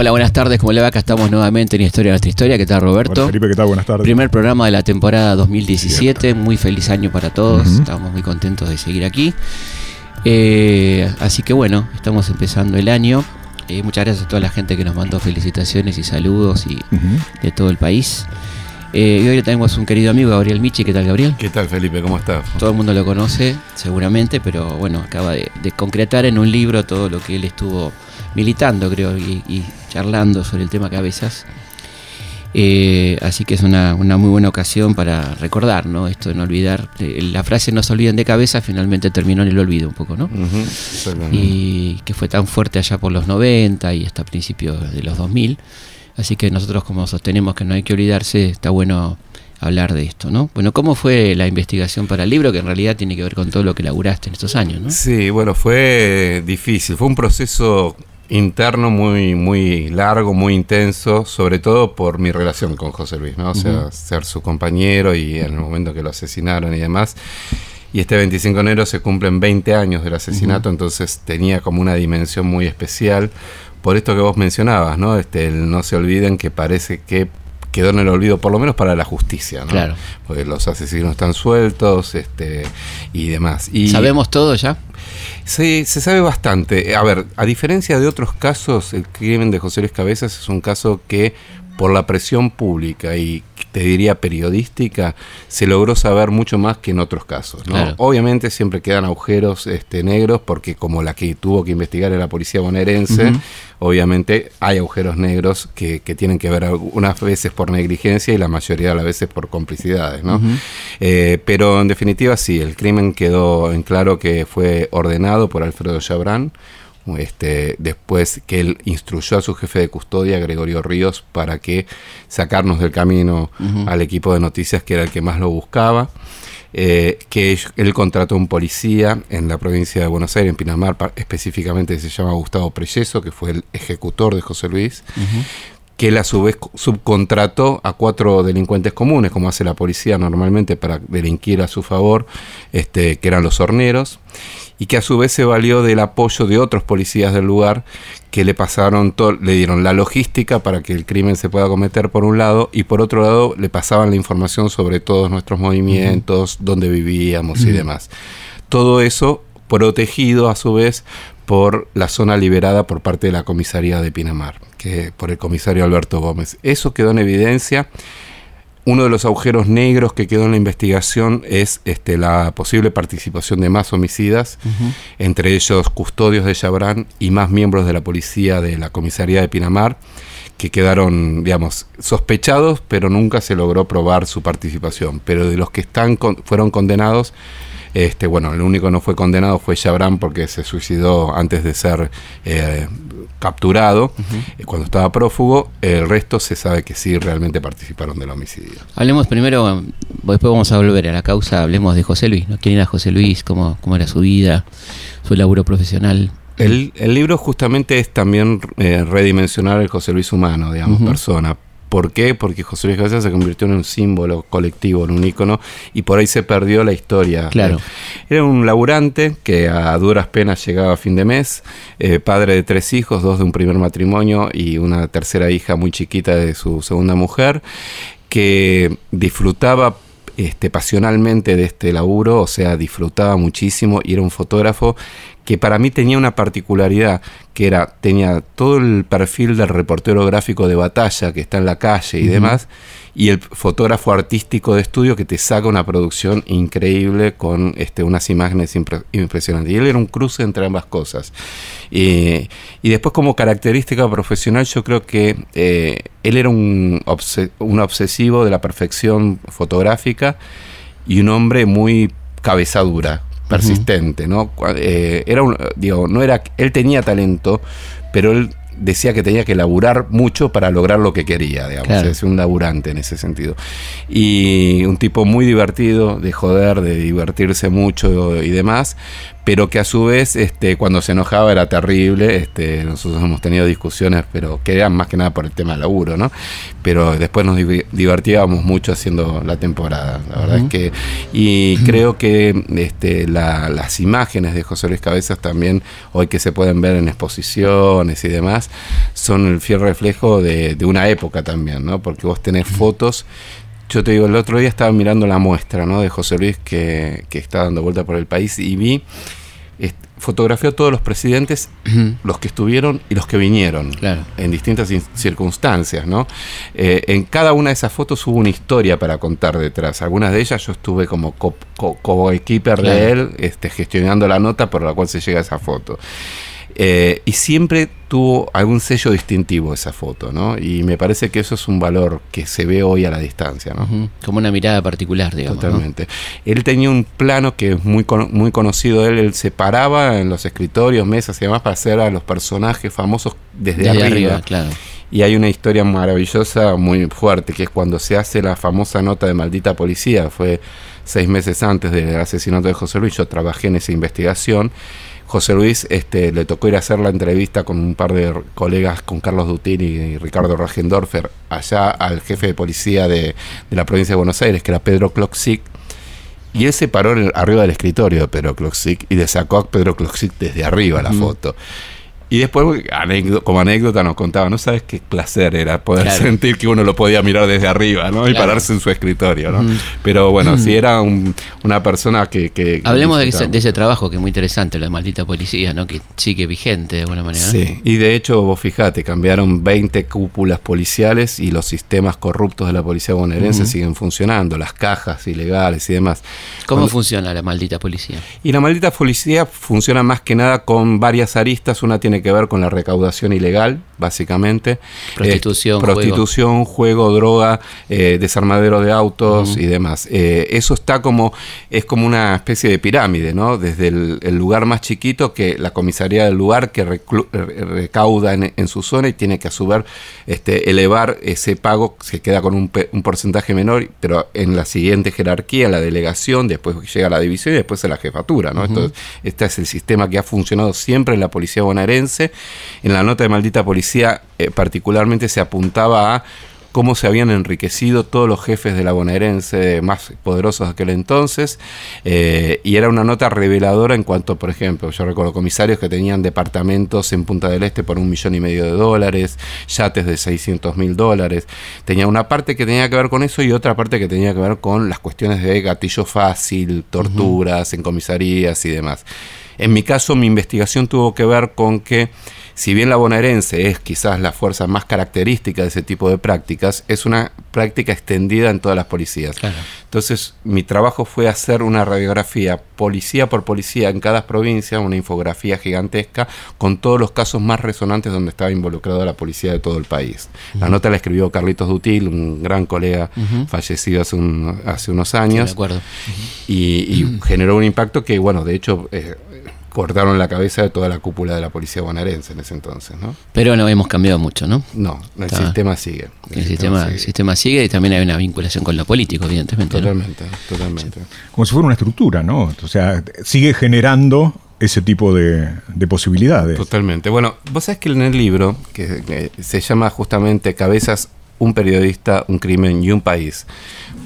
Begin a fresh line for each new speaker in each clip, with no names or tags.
Hola, buenas tardes, ¿cómo le va? Acá estamos nuevamente en Historia de nuestra historia. ¿Qué tal, Roberto?
Hola, Felipe, ¿qué tal? Buenas tardes.
Primer programa de la temporada 2017. Muy feliz año para todos. Estamos muy contentos de seguir aquí. Eh, así que bueno, estamos empezando el año. Eh, muchas gracias a toda la gente que nos mandó felicitaciones y saludos y de todo el país. Eh, y hoy tenemos un querido amigo, Gabriel Michi. ¿Qué tal, Gabriel?
¿Qué tal, Felipe? ¿Cómo estás?
Todo el mundo lo conoce, seguramente, pero bueno, acaba de, de concretar en un libro todo lo que él estuvo militando, creo, y, y charlando sobre el tema cabezas. Eh, así que es una, una, muy buena ocasión para recordar, ¿no? Esto de no olvidar. La frase no se olviden de cabeza finalmente terminó en el olvido un poco, ¿no?
Uh -huh,
y que fue tan fuerte allá por los 90 y hasta principios de los 2000. Así que nosotros como sostenemos que no hay que olvidarse, está bueno hablar de esto, ¿no? Bueno, ¿cómo fue la investigación para el libro que en realidad tiene que ver con todo lo que laburaste en estos años, ¿no?
Sí, bueno, fue difícil, fue un proceso interno muy muy largo, muy intenso, sobre todo por mi relación con José Luis, ¿no? O sea, uh -huh. ser su compañero y en el momento que lo asesinaron y demás. Y este 25 de enero se cumplen 20 años del asesinato, uh -huh. entonces tenía como una dimensión muy especial por esto que vos mencionabas, ¿no? Este, el no se olviden que parece que quedó en el olvido, por lo menos para la justicia, ¿no?
Claro.
Porque los asesinos están sueltos, este, y demás. Y
¿Sabemos todo ya?
Sí, se sabe bastante. A ver, a diferencia de otros casos, el crimen de José Luis Cabezas es un caso que por la presión pública y te diría periodística, se logró saber mucho más que en otros casos. ¿no? Claro. Obviamente siempre quedan agujeros este, negros, porque como la que tuvo que investigar era la policía bonaerense, uh -huh. obviamente hay agujeros negros que, que, tienen que ver algunas veces por negligencia y la mayoría de las veces por complicidades. ¿no? Uh -huh. eh, pero en definitiva sí, el crimen quedó en claro que fue ordenado por Alfredo Chabrán, este, después que él instruyó a su jefe de custodia, Gregorio Ríos, para que sacarnos del camino uh -huh. al equipo de noticias que era el que más lo buscaba. Eh, que él contrató un policía en la provincia de Buenos Aires, en Pinamar, específicamente se llama Gustavo Preyeso, que fue el ejecutor de José Luis. Uh -huh que él a su vez subcontrató a cuatro delincuentes comunes, como hace la policía normalmente para delinquir a su favor, este, que eran los horneros, y que a su vez se valió del apoyo de otros policías del lugar que le pasaron le dieron la logística para que el crimen se pueda cometer por un lado y por otro lado le pasaban la información sobre todos nuestros movimientos, uh -huh. dónde vivíamos uh -huh. y demás. Todo eso protegido a su vez por la zona liberada por parte de la comisaría de Pinamar, que por el comisario Alberto Gómez. Eso quedó en evidencia. Uno de los agujeros negros que quedó en la investigación es este, la posible participación de más homicidas, uh -huh. entre ellos custodios de Chabrán y más miembros de la policía de la comisaría de Pinamar, que quedaron, digamos, sospechados, pero nunca se logró probar su participación. Pero de los que están con, fueron condenados, este, bueno, el único que no fue condenado fue Chabran porque se suicidó antes de ser eh, capturado uh -huh. cuando estaba prófugo. El resto se sabe que sí realmente participaron del homicidio.
Hablemos primero, después vamos a volver a la causa, hablemos de José Luis, ¿no? ¿Quién era José Luis? ¿Cómo, cómo era su vida? ¿Su laburo profesional?
El, el libro justamente es también eh, redimensionar el José Luis humano, digamos, uh -huh. persona ¿Por qué? Porque José Luis Cabezas se convirtió en un símbolo colectivo, en un ícono, y por ahí se perdió la historia.
Claro.
Era un laburante que a duras penas llegaba a fin de mes, eh, padre de tres hijos, dos de un primer matrimonio y una tercera hija muy chiquita de su segunda mujer, que disfrutaba este, pasionalmente de este laburo, o sea, disfrutaba muchísimo y era un fotógrafo que para mí tenía una particularidad, que era, tenía todo el perfil del reportero gráfico de batalla que está en la calle y uh -huh. demás, y el fotógrafo artístico de estudio que te saca una producción increíble con este, unas imágenes impre impresionantes. Y él era un cruce entre ambas cosas. Y, y después como característica profesional yo creo que eh, él era un, un obsesivo de la perfección fotográfica y un hombre muy cabezadura persistente. ¿no? Eh, era un, digo, no era, él tenía talento, pero él decía que tenía que laburar mucho para lograr lo que quería, digamos, es un laburante en ese sentido. Y un tipo muy divertido, de joder, de divertirse mucho y demás, pero que a su vez este, cuando se enojaba era terrible. Este, nosotros hemos tenido discusiones, pero que eran más que nada por el tema del laburo, ¿no? Pero después nos divertíamos mucho haciendo la temporada, la verdad es que... Y creo que este, las imágenes de José Luis Cabezas también, hoy que se pueden ver en exposiciones y demás, son el fiel reflejo de, de una época también, ¿no? Porque vos tenés fotos yo te digo, el otro día estaba mirando la muestra ¿no? de José Luis que, que está dando vuelta por el país y vi, fotografió a todos los presidentes, los que estuvieron y los que vinieron, en distintas circunstancias. ¿no? Eh, en cada una de esas fotos hubo una historia para contar detrás. Algunas de ellas yo estuve como co-keeper de él, este, gestionando la nota por la cual se llega a esa foto. Eh, y siempre tuvo algún sello distintivo esa foto, ¿no? Y me parece que eso es un valor que se ve hoy a la distancia, ¿no?
Como una mirada particular, digamos.
Totalmente. Él tenía un plano que es muy, muy conocido de él, él se paraba en los escritorios, mesas y demás para hacer a los personajes famosos desde, arriba. claro. Y hay una historia maravillosa, muy fuerte, que es cuando se hace la famosa nota de maldita policía, fue seis meses antes del asesinato de José Luis, yo trabajé en esa investigación José Luis este, le tocó ir a hacer la entrevista con un par de colegas, con Carlos Dutín y Ricardo Ragendorfer, allá al jefe de policía de, la provincia de Buenos Aires, que era Pedro Cloxic. Y él se paró arriba del escritorio de Pedro Cloxic y le sacó a Pedro Cloxic desde arriba la foto. Y después, como anécdota, nos contaba, no sabes qué placer era poder sentir que uno lo podía mirar desde arriba, ¿no? Y pararse en su escritorio, ¿no? Pero bueno, si era una persona que...
Hablemos de ese, trabajo que es muy interesante, la maldita policía, ¿no? Que sigue vigente de alguna manera.
Sí, y de hecho, vos fijate, cambiaron 20 cúpulas policiales y los sistemas corruptos de la policía bonaerense siguen funcionando, las cajas ilegales y demás.
¿Cómo funciona la maldita policía?
Y la maldita policía funciona más que nada con varias aristas, una tiene que ver con la recaudación ilegal, básicamente.
Prostitución.
prostitución, juego, droga, eh, desarmadero de autos y demás. Eh, eso está como, es como una especie de pirámide, ¿no? Desde el, lugar más chiquito que la comisaría del lugar que recauda en, su zona y tiene que a su vez este, elevar ese pago, se queda con un, porcentaje menor, pero en la siguiente jerarquía, la delegación, después llega a la división y después a la jefatura, ¿no? este es el sistema que ha funcionado siempre en la policía bonaerense en la nota de maldita policía eh, particularmente se apuntaba a cómo se habían enriquecido todos los jefes de la bonaerense más poderosos de aquel entonces, eh, y era una nota reveladora en cuanto, por ejemplo, yo recuerdo comisarios que tenían departamentos en Punta del Este por un millón y medio de dólares, yates de 600 mil dólares, tenía una parte que tenía que ver con eso y otra parte que tenía que ver con las cuestiones de gatillo fácil, torturas en comisarías y demás. En mi caso, mi investigación tuvo que ver con que, si bien la bonaerense es quizás la fuerza más característica de ese tipo de prácticas, es una práctica extendida en todas las policías. Entonces, mi trabajo fue hacer una radiografía policía por policía en cada provincia, una infografía gigantesca con todos los casos más resonantes donde estaba involucrada la policía de todo el país. La nota la escribió Carlitos Dutil, un gran colega fallecido hace, hace unos años. de acuerdo. y, generó un impacto que, bueno, de hecho... Eh, cortaron la cabeza de toda la cúpula de la policía bonaerense en ese entonces, ¿no?
Pero no hemos cambiado mucho, ¿no?
No, el sistema sigue.
El, sistema, sistema, sigue. y también hay una vinculación con lo político, evidentemente.
Totalmente, totalmente.
Como si fuera una estructura, ¿no? O sea, sigue generando ese tipo de, posibilidades.
Totalmente. Bueno, vos sabés que en el libro, que se llama justamente Cabezas un periodista, un crimen y un país.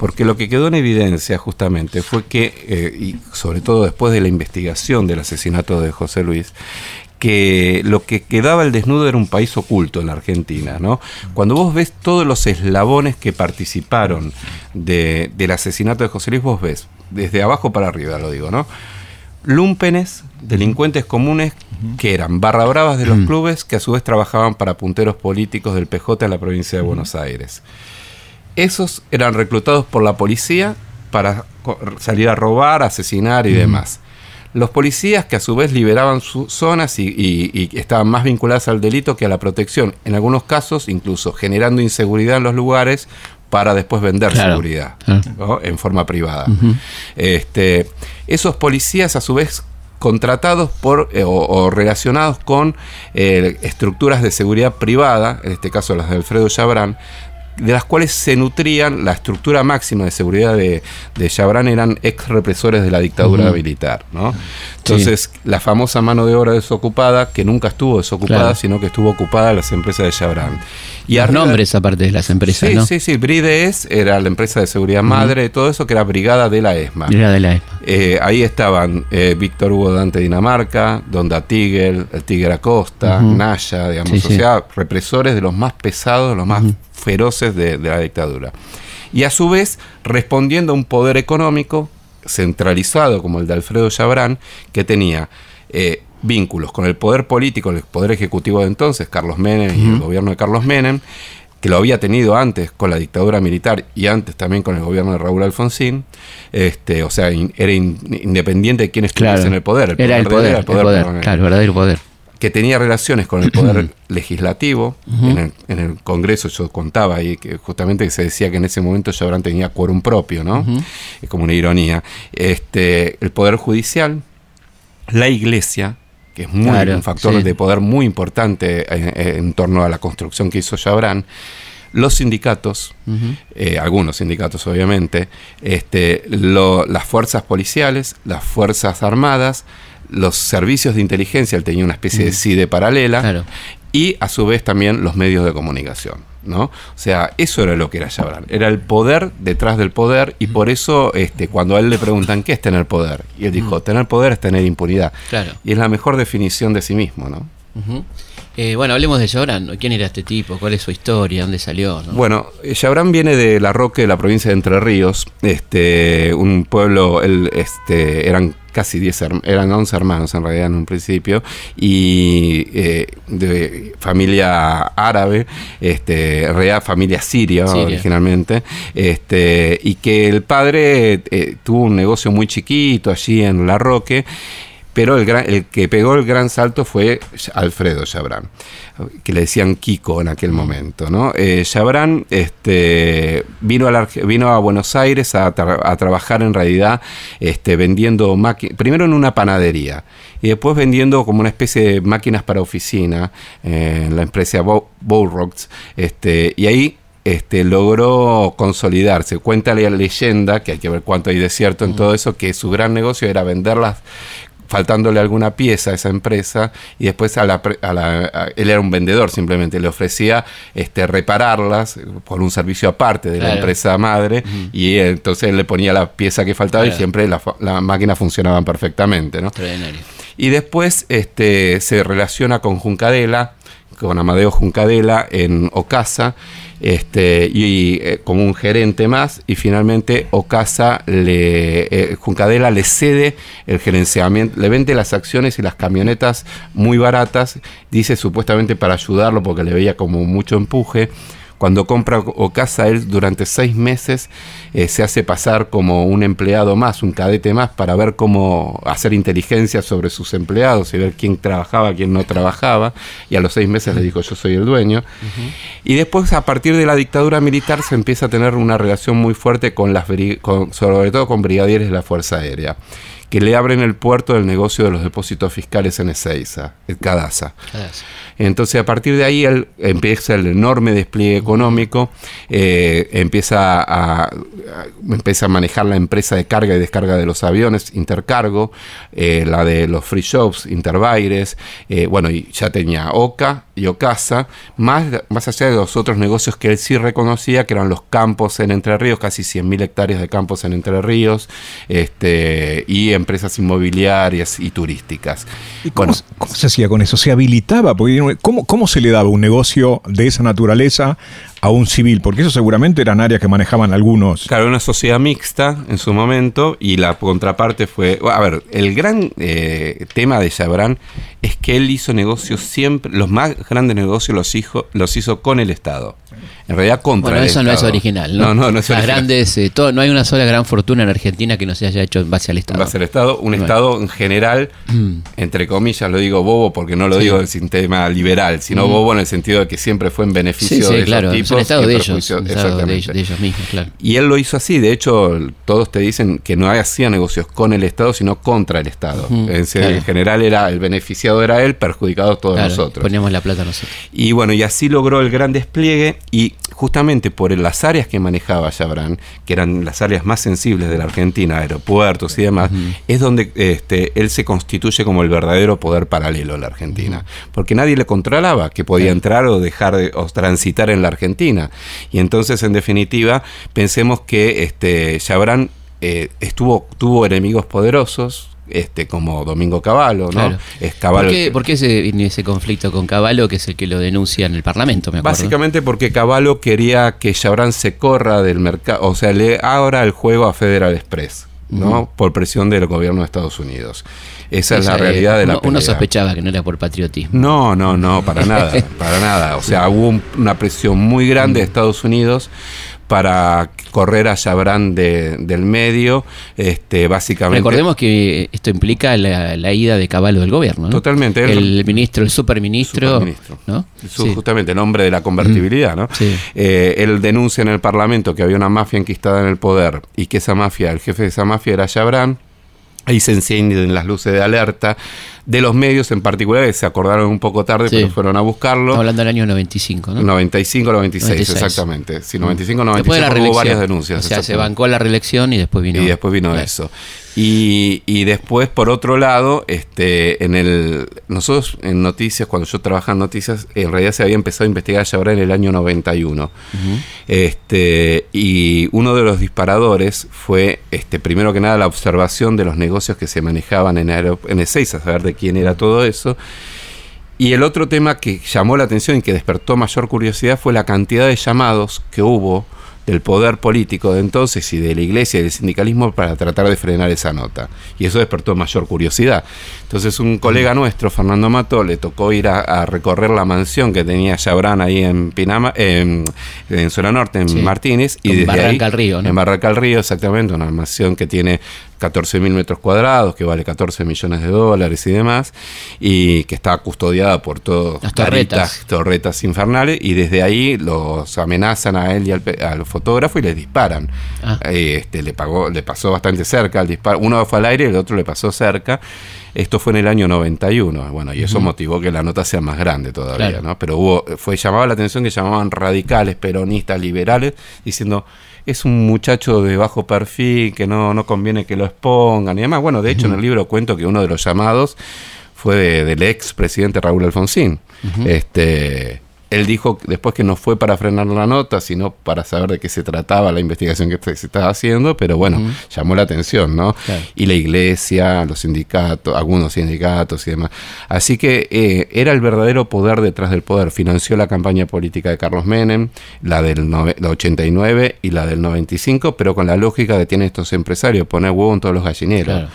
Porque lo que quedó en evidencia justamente fue que, eh, y sobre todo después de la investigación del asesinato de José Luis, que lo que quedaba al desnudo era un país oculto en la Argentina, ¿no? Cuando vos ves todos los eslabones que participaron del asesinato de José Luis, vos ves, desde abajo para arriba lo digo, ¿no? Lúmpenes, delincuentes comunes que eran barra bravas de los clubes que a su vez trabajaban para punteros políticos del PJ en la provincia de Buenos Aires. Esos eran reclutados por la policía para salir a robar, asesinar y demás. Los policías que a su vez liberaban sus zonas y, estaban más vinculadas al delito que a la protección, en algunos casos incluso generando inseguridad en los lugares para después vender seguridad en forma privada. este, esos policías a su vez contratados por eh, o, o relacionados con eh, estructuras de seguridad privada, en este caso las de Alfredo Chabrán, de las cuales se nutrían la estructura máxima de seguridad de, de Chabrán eran ex represores de la dictadura militar. ¿no? Entonces, la famosa mano de obra desocupada, que nunca estuvo desocupada,
Claro.
sino que estuvo ocupada en las empresas de Chabrán.
Y los
arriba-
nombres aparte de las empresas,
Sí,
¿no?
sí, sí. Brides era la empresa de seguridad madre, todo eso que era brigada de la ESMA.
Era de la ESMA.
Eh, ahí estaban eh, Víctor Hugo Dante Dinamarca, Donda Tigel, el Tigre Acosta. Naya, digamos,
Sí,
o sea, represores de los más pesados, de los más feroces de, de la dictadura. Y a su vez, respondiendo a un poder económico centralizado como el de Alfredo Chabrán, que tenía eh, vínculos con el poder político, el poder ejecutivo de entonces, Carlos Menem y el gobierno de Carlos Menem, que lo había tenido antes con la dictadura militar y antes también con el gobierno de Raúl Alfonsín, este, o sea, in- era in- independiente de quién estuviese
Claro.
en el poder.
era el
de
poder,
era
el poder,
perdón,
claro, el verdadero poder.
Que tenía relaciones con el poder legislativo. en, el, en el Congreso yo contaba ahí que justamente se decía que en ese momento Chabrán tenía quórum propio, ¿no? Es como una ironía. Este, el poder judicial, la iglesia, que es muy,
Claro,
un factor
sí.
de poder muy importante en, en torno a la construcción que hizo Chabrán, los sindicatos, eh, algunos sindicatos obviamente, este, lo- las fuerzas policiales, las fuerzas armadas, los servicios de inteligencia, él tenía una especie de CIDE paralela,
Claro.
y a su vez también los medios de comunicación. ¿no? O sea, eso era lo que era Chabrán. Era el poder detrás del poder y por eso este, cuando a él le preguntan qué es tener poder, y él dijo, tener poder es tener impunidad.
Claro.
Y es la mejor definición de sí mismo, ¿no?
Eh, bueno, hablemos de Llorán. ¿Quién era este tipo? ¿Cuál es su historia? ¿Dónde salió? no?
Bueno, eh, Chabrán viene de La Roque, de la provincia de Entre Ríos, este, un pueblo, él, este, eran casi 10, herm- eran 11 hermanos en realidad en un principio, y eh, de familia árabe, este, real, familia siria,
Siria.
originalmente, este, y que el padre eh, tuvo un negocio muy chiquito allí en La Roque, pero el, gran- el que pegó el gran salto fue Alfredo Chabrán, que le decían Kiko en aquel momento. ¿no? Eh, Chabrán este, vino, a la vino a Buenos Aires a, tra- a trabajar en realidad este, vendiendo máquinas, primero en una panadería y después vendiendo como una especie de máquinas para oficina eh, en la empresa Bow Bowrocks, este, y ahí este, logró consolidarse. Cuenta la leyenda, que hay que ver cuánto hay de cierto en todo eso, que su gran negocio era venderlas faltándole alguna pieza a esa empresa y después a la, a la- a- él era un vendedor simplemente le ofrecía este repararlas por un servicio aparte de la empresa madre y eh, entonces él le ponía la pieza que faltaba y siempre la, fa- la máquina funcionaban perfectamente ¿no? Y después este, se relaciona con Juncadela, con Amadeo Juncadela en Ocasa, este, y eh, como un gerente más, y finalmente Ocasa le eh, Juncadela le cede el gerenciamiento, le vende las acciones y las camionetas muy baratas, dice supuestamente para ayudarlo porque le veía como mucho empuje. Cuando compra Ocasa, él durante seis meses eh, se hace pasar como un empleado más, un cadete más, para ver cómo hacer inteligencia sobre sus empleados y ver quién trabajaba, quién no trabajaba. Y a los seis meses le dijo, yo soy el dueño. Y después, a partir de la dictadura militar, se empieza a tener una relación muy fuerte con las, con- sobre todo con brigadieres de la Fuerza Aérea, que le abren el puerto del negocio de los depósitos fiscales en Ezeiza, el Cadasa. Entonces, a partir de ahí él empieza el enorme despliegue económico, eh, empieza, a, a- empieza a manejar la empresa de carga y descarga de los aviones, Intercargo, eh, la de los free shops, Interbaires, eh, bueno, y ya tenía OCA y OCASA, más, más allá de los otros negocios que él sí reconocía, que eran los campos en Entre Ríos, casi 100.000 hectáreas de campos en Entre Ríos, este, y empresas inmobiliarias y turísticas.
¿Y cómo,
Bueno,
se- cómo se hacía con eso? ¿Se habilitaba? Porque, ¿cómo, ¿Cómo se le daba un negocio de esa naturaleza a un civil? Porque eso seguramente eran áreas que manejaban algunos.
Claro, una sociedad mixta en su momento y la contraparte fue, a ver, el gran eh, tema de Chabrán es que él hizo negocios siempre, los más grandes negocios los, hizo, los hizo con el Estado. En realidad contra
Bueno,
el
eso no es original, ¿no?
No, no, no es
Las
original.
grandes, eh, todo- no hay una sola gran fortuna en Argentina que no se haya hecho en base al Estado.
Va a ser Estado, un
Bueno.
Estado en general, entre comillas, lo digo bobo porque no lo
Sí.
digo del sistema liberal, sino
Mm.
bobo en el sentido de que siempre fue en beneficio
Sí, sí,
de esos
claro,
tipos
un Estado de ellos, un Estado de ellos, de ellos mismos, claro.
Y él lo hizo así, de hecho, todos te dicen que no hacía negocios con el Estado, sino contra el Estado. En, se-
claro.
en general era el beneficiado era él, perjudicados todos
Claro,
nosotros.
Poníamos la plata nosotros.
Y bueno, y así logró el gran despliegue y justamente por las áreas que manejaba Chabran, que eran las áreas más sensibles de la Argentina, aeropuertos y demás, es donde este, él se constituye como el verdadero poder paralelo a la Argentina. Porque nadie le controlaba que podía entrar o dejar de o transitar en la Argentina. Y entonces, en definitiva, pensemos que este, Chabran eh, estuvo, tuvo enemigos poderosos. Este, como Domingo Cavallo, ¿no?
Claro.
Es Cavallo
¿Por qué,
que-
por qué ese, ese conflicto con Caballo, que es el que lo denuncia en el Parlamento, me acuerdo?
Básicamente porque Cavallo quería que Chabran se corra del mercado, o sea, le abra el juego a Federal Express, ¿no? Por presión del gobierno de Estados Unidos. Esa es la
eh,
realidad de la
uno, uno sospechaba que no era por patriotismo.
No, no, no, para nada, para nada. O sea, hubo un- una presión muy grande de Estados Unidos para correr a Chabran de- del medio, este, básicamente.
Recordemos que esto implica la, la ida de Caballo del gobierno, ¿no?
Totalmente,
El ministro, el superministro,
Superministro.
¿no?
Su-
Sí.
Justamente el nombre de la convertibilidad, ¿no?
Sí.
Eh, él denuncia en el Parlamento que había una mafia enquistada en el poder y que esa mafia, el jefe de esa mafia era Chabran. Ahí se encienden las luces de alerta de los medios en particular, que se acordaron un poco tarde,
Sí.
pero fueron a buscarlo.
Hablando del año 95, ¿no?
95, 96,
96.
exactamente. Sí, 95,
Después
96
de la
hubo varias denuncias.
O sea, se bancó la reelección y después vino.
Y después vino
Claro.
eso. Y, y después, por otro lado, este, en el nosotros en noticias, cuando yo trabajaba en noticias, en realidad se había empezado a investigar ya ahora en el año 91. este, y uno de los disparadores fue, este, primero que nada, la observación de los negocios que se manejaban en, en Ezeiza, saber de quién era todo eso. Y el otro tema que llamó la atención y que despertó mayor curiosidad fue la cantidad de llamados que hubo del poder político de entonces y de la iglesia y del sindicalismo para tratar de frenar esa nota. Y eso despertó mayor curiosidad. Entonces un colega nuestro, Fernando Mato, le tocó ir a, a recorrer la mansión que tenía Chabran ahí en Pinama, en, en zona norte, en
Sí.
Martínez. Y
En
desde
Barranca
ahí-
al Río, ¿no?
En Barranca al Río, exactamente, una mansión que tiene 14 mil metros cuadrados, que vale 14 millones de dólares y demás, y que está custodiada por todos
Las torretas.
torretas infernales, y desde ahí los amenazan a él y al, al fotógrafo y les disparan.
Ah.
Eh, Este, le, pagó, le pasó bastante cerca el disparo. Uno fue al aire y el otro le pasó cerca. Esto fue en el año 91. Bueno, y eso motivó que la nota sea más grande todavía,
Claro.
¿no? Pero hubo, fue llamaba la atención que llamaban radicales, peronistas, liberales, diciendo es un muchacho de bajo perfil, que no, no conviene que lo expongan y demás. Bueno, de hecho, en el libro cuento que uno de los llamados fue de- del ex presidente Raúl Alfonsín. Este. Él dijo después que no fue para frenar la nota, sino para saber de qué se trataba la investigación que se estaba haciendo, pero bueno, llamó la atención, ¿no?
Claro.
Y la iglesia, los sindicatos, algunos sindicatos y demás. Así que eh, era el verdadero poder detrás del poder. Financió la campaña política de Carlos Menem, la del la 89 y la del 95, pero con la lógica que tienen estos empresarios, poner huevo en todos los gallineros.
Claro.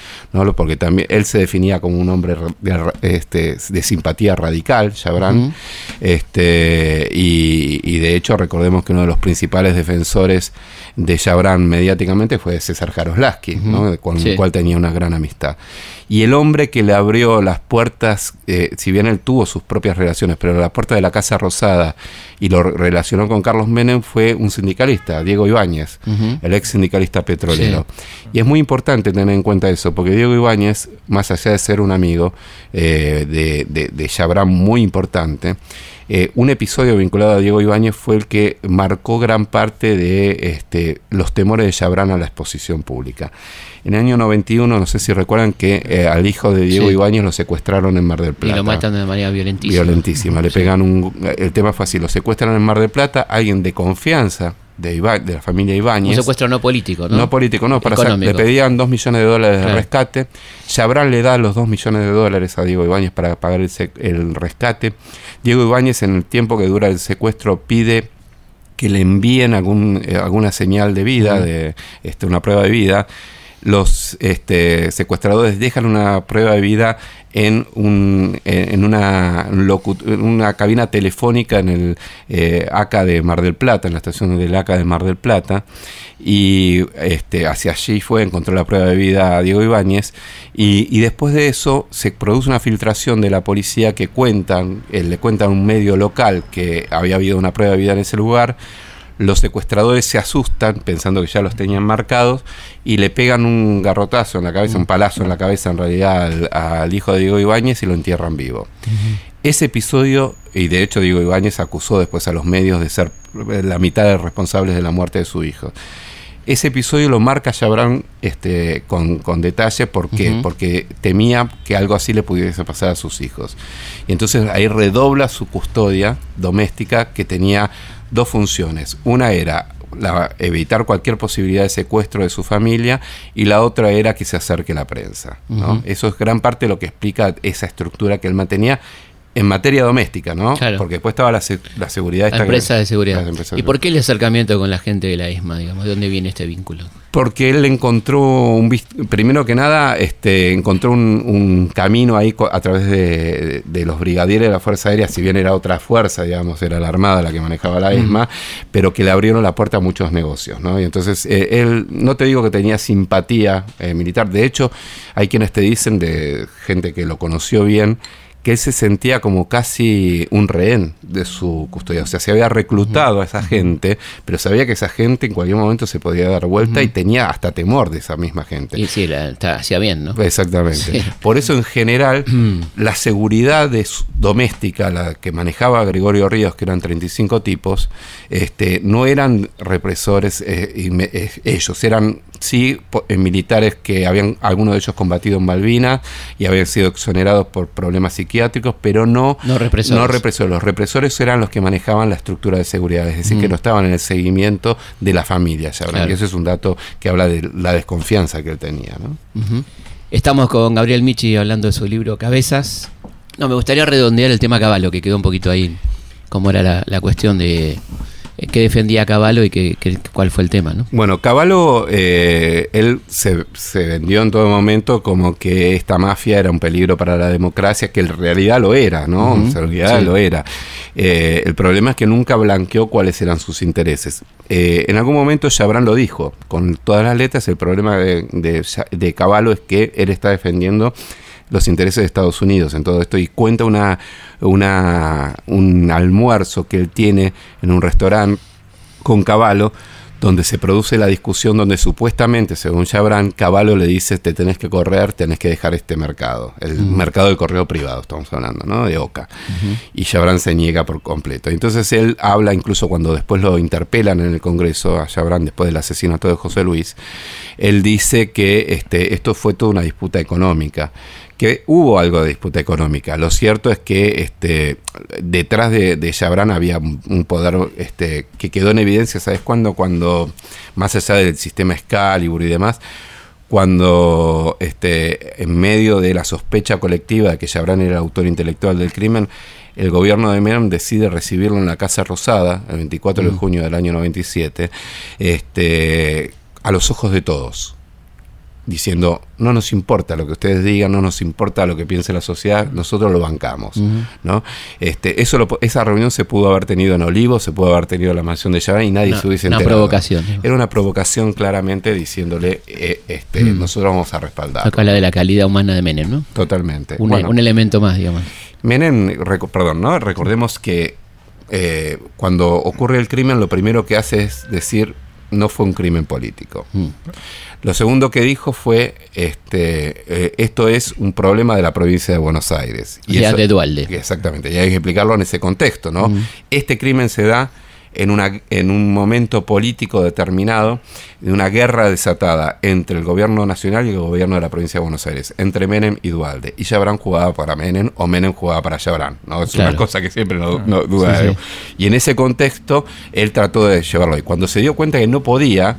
¿no? Porque también él se definía como un hombre de, este, de simpatía radical, Chabran.
Ujú.
este, y, y de hecho, recordemos que uno de los principales defensores de Chabran mediáticamente fue César Jaroslaski, ¿no? con
Sí.
el cual tenía una gran amistad. Y el hombre que le abrió las puertas, eh, si bien él tuvo sus propias relaciones, pero las puertas de la Casa Rosada y lo relacionó con Carlos Menem fue un sindicalista, Diego Ibáñez, el ex sindicalista petrolero. Y es muy importante tener en cuenta eso, porque Diego Ibáñez, más allá de ser un amigo eh, de, de, muy importante, eh, un episodio vinculado a Diego Ibáñez fue el que marcó gran parte de este, los temores de Chabran a la exposición pública. En el año 91, no sé si recuerdan que eh, al hijo de Diego
Sí.
Ibáñez lo secuestraron en Mar del
Y
Plata.
lo matan de manera violentísima.
Violentísima. Le
Sí.
pegan un. El tema fue así: lo secuestran en Mar del Plata, alguien de confianza de, Iba- de la familia
Un
Ibáñez.
secuestro no político, ¿no?
No, político, no, para le pedían dos millones de dólares de rescate. Chabran le da los dos millones de dólares a Diego Ibáñez para pagar el, el rescate. Diego Ibáñez, en el tiempo que dura el secuestro, pide que le envíen algún, eh, alguna señal de vida, de este, una prueba de vida. Los este, secuestradores dejan una prueba de vida en, un, en una, una cabina telefónica en el eh, ACA de Mar del Plata, en la estación del ACA de Mar del Plata, y este, hacia allí fue, encontró la prueba de vida a Diego Ibáñez, y, después de eso se produce una filtración de la policía que cuentan, eh, le cuentan un medio local que había habido una prueba de vida en ese lugar, los secuestradores se asustan pensando que ya los tenían marcados y le pegan un garrotazo en la cabeza, un palazo en la cabeza en realidad al, hijo de Diego Ibáñez y lo entierran vivo. Ese episodio, y de hecho Diego Ibáñez acusó después a los medios de ser la mitad de responsables de la muerte de su hijo. Ese episodio lo marca Chabran este, con, detalle ¿por porque temía que algo así le pudiese pasar a sus hijos. Y entonces ahí redobla su custodia doméstica que tenía dos funciones. Una era evitar cualquier posibilidad de secuestro de su familia y la otra era que se acerque la prensa. Eso es gran parte de lo que explica esa estructura que él mantenía en materia doméstica, ¿no? Porque después estaba la, la seguridad.
La empresa de seguridad. ¿Y por qué el acercamiento con la gente de la ESMA, digamos? ¿De dónde viene este vínculo?
Porque él encontró, un primero que nada, este, encontró un, camino ahí a través de, los brigadieres de la Fuerza Aérea, si bien era otra fuerza, digamos, era la Armada la que manejaba la ESMA, pero que le abrieron la puerta a muchos negocios, ¿no? Y entonces eh, él, no te digo que tenía simpatía eh, militar, de hecho, hay quienes te dicen, de gente que lo conoció bien, que él se sentía como casi un rehén de su custodia. O sea, se había reclutado a esa gente, pero sabía que esa gente en cualquier momento se podía dar vuelta y tenía hasta temor de esa misma gente.
Y sí, la, hacía bien, ¿no?
Exactamente. Por eso, en general, la seguridad de doméstica, la que manejaba Gregorio Ríos, que eran 35 tipos, este, no eran represores eh, eh, ellos, eran sí eh, militares que habían, algunos de ellos combatido en Malvinas y habían sido exonerados por problemas psiquiátricos, pero no,
no, represores.
Los represores eran los que manejaban la estructura de seguridad, es decir, que mm. no estaban en el seguimiento de la familia. Ya, Y ese es un dato que habla de la desconfianza que él tenía.
Estamos con Gabriel Michi hablando de su libro Cabezas. No, me gustaría redondear el tema Caballo, que quedó un poquito ahí, como era la cuestión de que defendía Caballo y que, cuál fue el tema, ¿no?
Bueno, Caballo, eh, él se, vendió en todo momento como que esta mafia era un peligro para la democracia, que en realidad lo era, ¿no? en realidad lo era. Eh, el problema es que nunca blanqueó cuáles eran sus intereses. Eh, en algún momento Chabran lo dijo, con todas las letras, el problema de, de, de Caballo es que él está defendiendo los intereses de Estados Unidos en todo esto y cuenta una, una, un almuerzo que él tiene en un restaurante con Caballo donde se produce la discusión donde supuestamente, según Chabran, Caballo le dice te tenés que correr, tenés que dejar este mercado, el mercado del correo privado, estamos hablando, ¿no? De Oca. Y Chabran se niega por completo. Entonces él habla, incluso cuando después lo interpelan en el Congreso, a Chabran después del asesinato de José Luis, él dice que este, esto fue toda una disputa económica que hubo algo de disputa económica. Lo cierto es que este, detrás de, de había un poder este, que quedó en evidencia, ¿sabes cuándo? Cuando, más allá del sistema Excalibur y demás, cuando este, en medio de la sospecha colectiva de que Chabran era el autor intelectual del crimen, el gobierno de Menem decide recibirlo en la Casa Rosada, el 24 de junio del año 97, este, a los ojos de todos diciendo, no nos importa lo que ustedes digan, no nos importa lo que piense la sociedad, nosotros lo bancamos. ¿no? este, eso esa reunión se pudo haber tenido en Olivo, se pudo haber tenido en la mansión de Chaván y nadie se hubiese enterado.
Una provocación.
Era una provocación claramente diciéndole, eh, este, mm. nosotros vamos a respaldar.
Acá la de la calidad humana de Menem, ¿no?
Totalmente.
Un, elemento más, digamos.
Menem, perdón, ¿no? Recordemos que eh, cuando ocurre el crimen, lo primero que hace es decir, no fue un crimen político. Mm. Lo segundo que dijo fue, este, eh, esto es un problema de la provincia de Buenos Aires.
Y ya de Dualde.
Exactamente, y hay que explicarlo en ese contexto, ¿no? Este crimen se da en, una, en un momento político determinado de una guerra desatada entre el gobierno nacional y el gobierno de la provincia de Buenos Aires, entre Menem y Dualde. Y Yabrán jugaba para Menem o Menem jugaba para Yabrán. ¿no? Es una cosa que siempre no, duda. Y en ese contexto él trató de llevarlo. Y cuando se dio cuenta que no podía,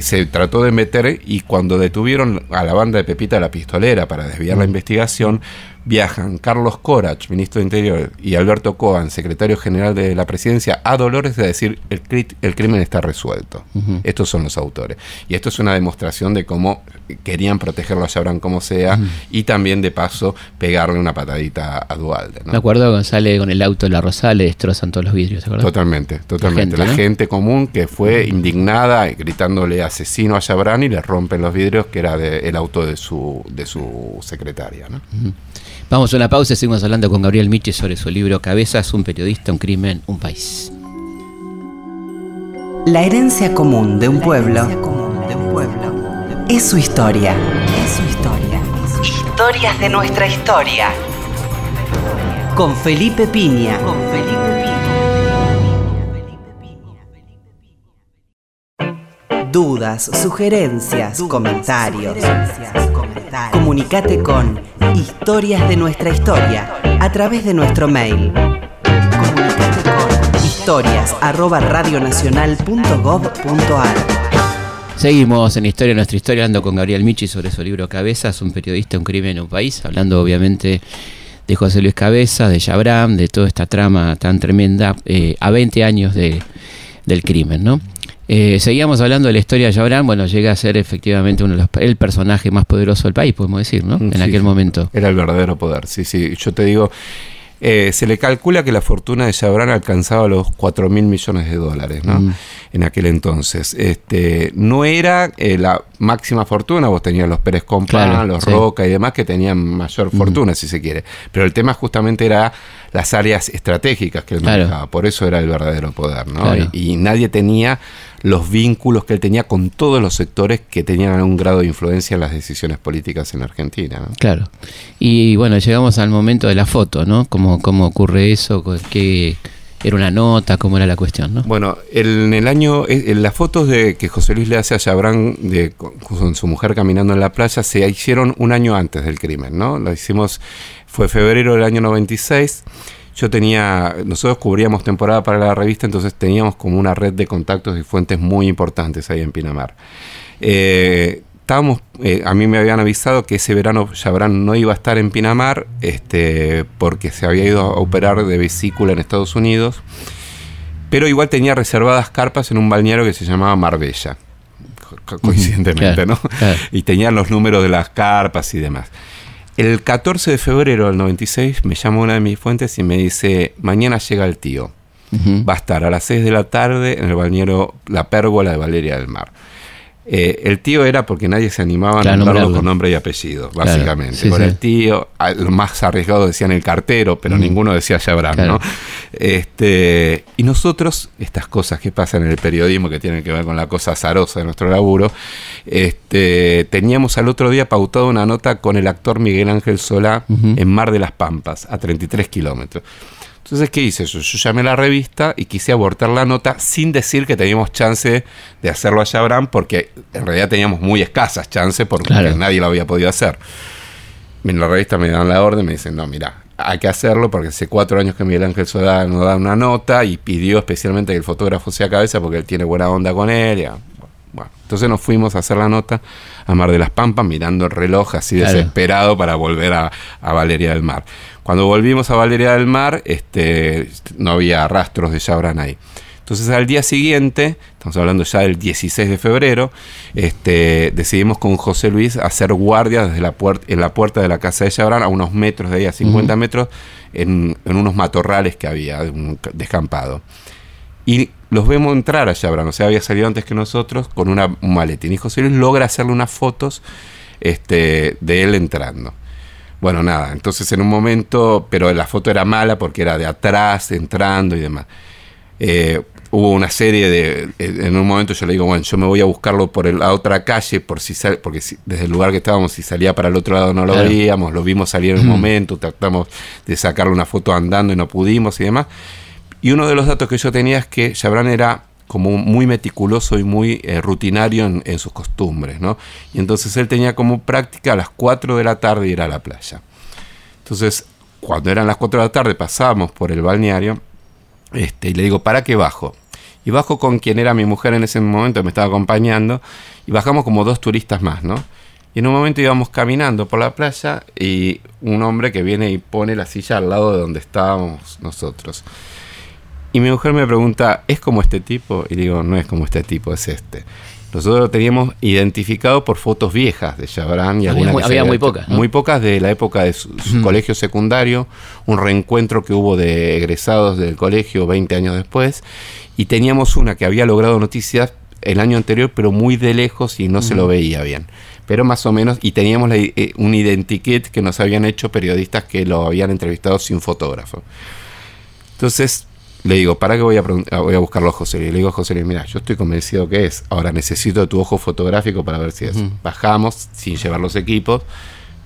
se trató de meter y cuando detuvieron a la banda de Pepita la Pistolera para desviar la mm. investigación, viajan Carlos Corach, ministro de Interior, y Alberto Coan, secretario general de la presidencia, a Dolores a decir el, el crimen está resuelto. Estos son los autores. Y esto es una demostración de cómo querían protegerlo a Chabran como sea y también de paso pegarle una patadita a Dualde.
Me acuerdo sale con el auto de la Rosada, le destrozan todos los vidrios,
Totalmente, totalmente. La gente, común que fue indignada gritándole asesino a Chabran y le rompen los vidrios que era el auto de su, de su secretaria. ¿no?
Vamos a una pausa y seguimos hablando con Gabriel Michi sobre su libro Cabezas, un periodista, un crimen, un país.
La herencia común de un pueblo, es su historia. Es su historia. Historias de nuestra historia. Con Felipe Piña. Con Felipe Dudas, sugerencias, comentarios. Comunicate con Historias de nuestra historia a través de nuestro mail. Comunicate con historias
Seguimos en Historia de nuestra historia hablando con Gabriel Michi sobre su libro Cabezas, un periodista, un crimen en un país, hablando obviamente de José Luis Cabeza, de Chabram, de toda esta trama tan tremenda eh, a 20 años de, del crimen, ¿no? Eh, seguíamos hablando de la historia de Jabran, bueno, llega a ser efectivamente uno de los, el personaje más poderoso del país, podemos decir, ¿no? En aquel momento.
Era el verdadero poder, sí, sí. Yo te digo, eh, se le calcula que la fortuna de Chabran alcanzaba los 4 mil millones de dólares ¿no? Mm. en aquel entonces. Este, no era eh, la máxima fortuna, vos tenías los Pérez Compán, los Roca y demás que tenían mayor mm. fortuna, si se quiere. Pero el tema justamente era las áreas estratégicas que él manejaba, por eso era el verdadero poder. ¿no? y nadie tenía los vínculos que él tenía con todos los sectores que tenían un grado de influencia en las decisiones políticas en Argentina.
Claro. Y bueno, llegamos al momento de la foto, ¿no? ¿Cómo, cómo ocurre eso? ¿Qué era una nota? ¿Cómo era la cuestión? ¿no?
Bueno, en el año, en las fotos de que José Luis le hace a Chabrán de, con su mujer caminando en la playa se hicieron un año antes del crimen, ¿no? Lo hicimos, fue febrero del año 96 yo tenía, nosotros cubríamos temporada para la revista, entonces teníamos como una red de contactos y fuentes muy importantes ahí en Pinamar. Eh, estábamos, eh, a mí me habían avisado que ese verano Chabran no iba a estar en Pinamar, este, porque se había ido a operar de vesícula en Estados Unidos, pero igual tenía reservadas carpas en un balneario que se llamaba Marbella, coincidentemente, ¿no? Y tenían los números de las carpas y demás. El 14 de febrero del 96 me llama una de mis fuentes y me dice, mañana llega el tío. Va a estar a las 6 de la tarde en el bañero La Pérgola de Valeria del Mar. Eh, el tío era porque nadie se animaba a nombrarlo con nombre y apellido, básicamente. Con el tío, lo más arriesgado decían el cartero, pero ninguno decía Chabran, ¿no? Este, y nosotros, estas cosas que pasan en el periodismo que tienen que ver con la cosa azarosa de nuestro laburo, este, teníamos al otro día pautado una nota con el actor Miguel Ángel Solá en Mar de las Pampas, a 33 kilómetros. Entonces, ¿qué hice yo? Yo llamé a la revista y quise abortar la nota sin decir que teníamos chance de hacerlo a Chabran, porque en realidad teníamos muy escasas chances porque nadie lo había podido hacer. En la revista me dan la orden, me dicen, no, mira, hay que hacerlo porque hace cuatro años que Miguel Ángel Soda nos da una nota y pidió especialmente que el fotógrafo sea cabeza porque él tiene buena onda con él. Bueno, entonces nos fuimos a hacer la nota a Mar de las Pampas mirando el reloj así desesperado para volver a, a Valeria del Mar. Cuando volvimos a Valeria del Mar, este, no había rastros de Chabran ahí. Entonces al día siguiente, estamos hablando ya del 16 de febrero, este, decidimos con José Luis hacer guardia desde la puerta, en la puerta de la casa de Chabran, a unos metros de ahí, a 50 metros, en, unos matorrales que había, un descampado. Y los vemos entrar a Chabran, o sea, había salido antes que nosotros con una, un maletín. Y José Luis logra hacerle unas fotos este, de él entrando. Bueno, nada, entonces en un momento, pero la foto era mala porque era de atrás, entrando y demás. Eh, hubo una serie de, en un momento yo le digo, bueno, yo me voy a buscarlo por la otra calle, por si porque desde el lugar que estábamos, si salía para el otro lado no lo veíamos, lo vimos salir en un momento, tratamos de sacarle una foto andando y no pudimos y demás. Y uno de los datos que yo tenía es que Chabran era como muy meticuloso y muy eh, rutinario en, sus costumbres, ¿no? Y entonces él tenía como práctica a las 4 de la tarde ir a la playa. Entonces, cuando eran las 4 de la tarde pasábamos por el balneario este, y le digo, ¿para qué bajo? Y bajo con quien era mi mujer en ese momento, me estaba acompañando, y bajamos como dos turistas más, ¿no? Y en un momento íbamos caminando por la playa y un hombre que viene y pone la silla al lado de donde estábamos nosotros. Y mi mujer me pregunta, ¿es como este tipo? Y digo, no es como este tipo, es este. Nosotros lo teníamos identificado por fotos viejas de Chabrán y
Había
algunas
muy- había muy pocas, ¿no?
Muy pocas de la época de su, su colegio secundario, un reencuentro que hubo de egresados del colegio 20 años después, y teníamos una que había logrado noticias el año anterior, pero muy de lejos y no se lo veía bien. Pero más o menos, y teníamos la eh, un identikit que nos habían hecho periodistas que lo habían entrevistado sin fotógrafo. Entonces le digo, ¿para qué voy a, voy a buscarlo a José Luis? Le digo a José Luis, mira, yo estoy convencido que es. Ahora necesito tu ojo fotográfico para ver si es. Bajamos sin llevar los equipos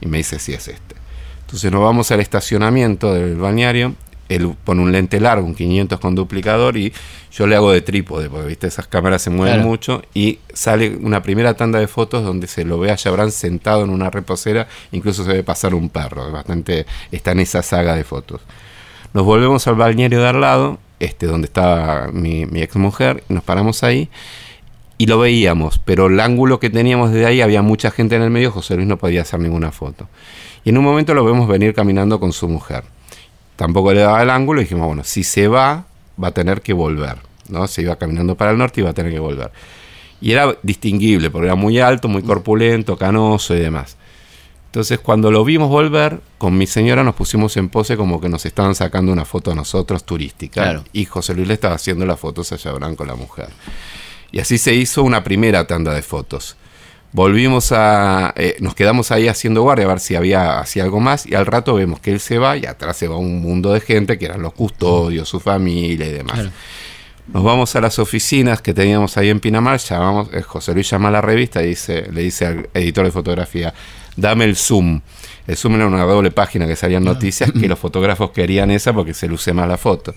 y me dice si es este. Entonces nos vamos al estacionamiento del balneario. Él pone un lente largo, un 500 con duplicador y yo le hago de trípode, porque viste, esas cámaras se mueven
Claro.
mucho y sale una primera tanda de fotos donde se lo ve a Chabrán sentado en una reposera, incluso se ve pasar un perro, bastante está en esa saga de fotos. Nos volvemos al balneario de al lado, este, donde estaba mi, ex mujer, nos paramos ahí y lo veíamos, pero el ángulo que teníamos desde ahí había mucha gente en el medio, José Luis no podía hacer ninguna foto. Y en un momento lo vemos venir caminando con su mujer. Tampoco le daba el ángulo y dijimos, bueno, si se va, va a tener que volver. ¿no? Se iba caminando para el norte y va a tener que volver. Y era distinguible, porque era muy alto, muy corpulento, canoso y demás. Entonces, cuando lo vimos volver, con mi señora nos pusimos en pose como que nos estaban sacando una foto a nosotros turística.
Claro.
Y José Luis le estaba haciendo las fotos a Chabrán con la mujer. Y así se hizo una primera tanda de fotos. Volvimos a. eh, nos quedamos ahí haciendo guardia a ver si había hacía algo más. Y al rato vemos que él se va y atrás se va un mundo de gente que eran los custodios, su familia y demás.
Claro.
Nos vamos a las oficinas que teníamos ahí en Pinamar, llamamos, eh, José Luis llama a la revista y dice, le dice al editor de fotografía, dame el zoom. El zoom era una doble página que salían noticias que los fotógrafos querían esa porque se luce más la foto.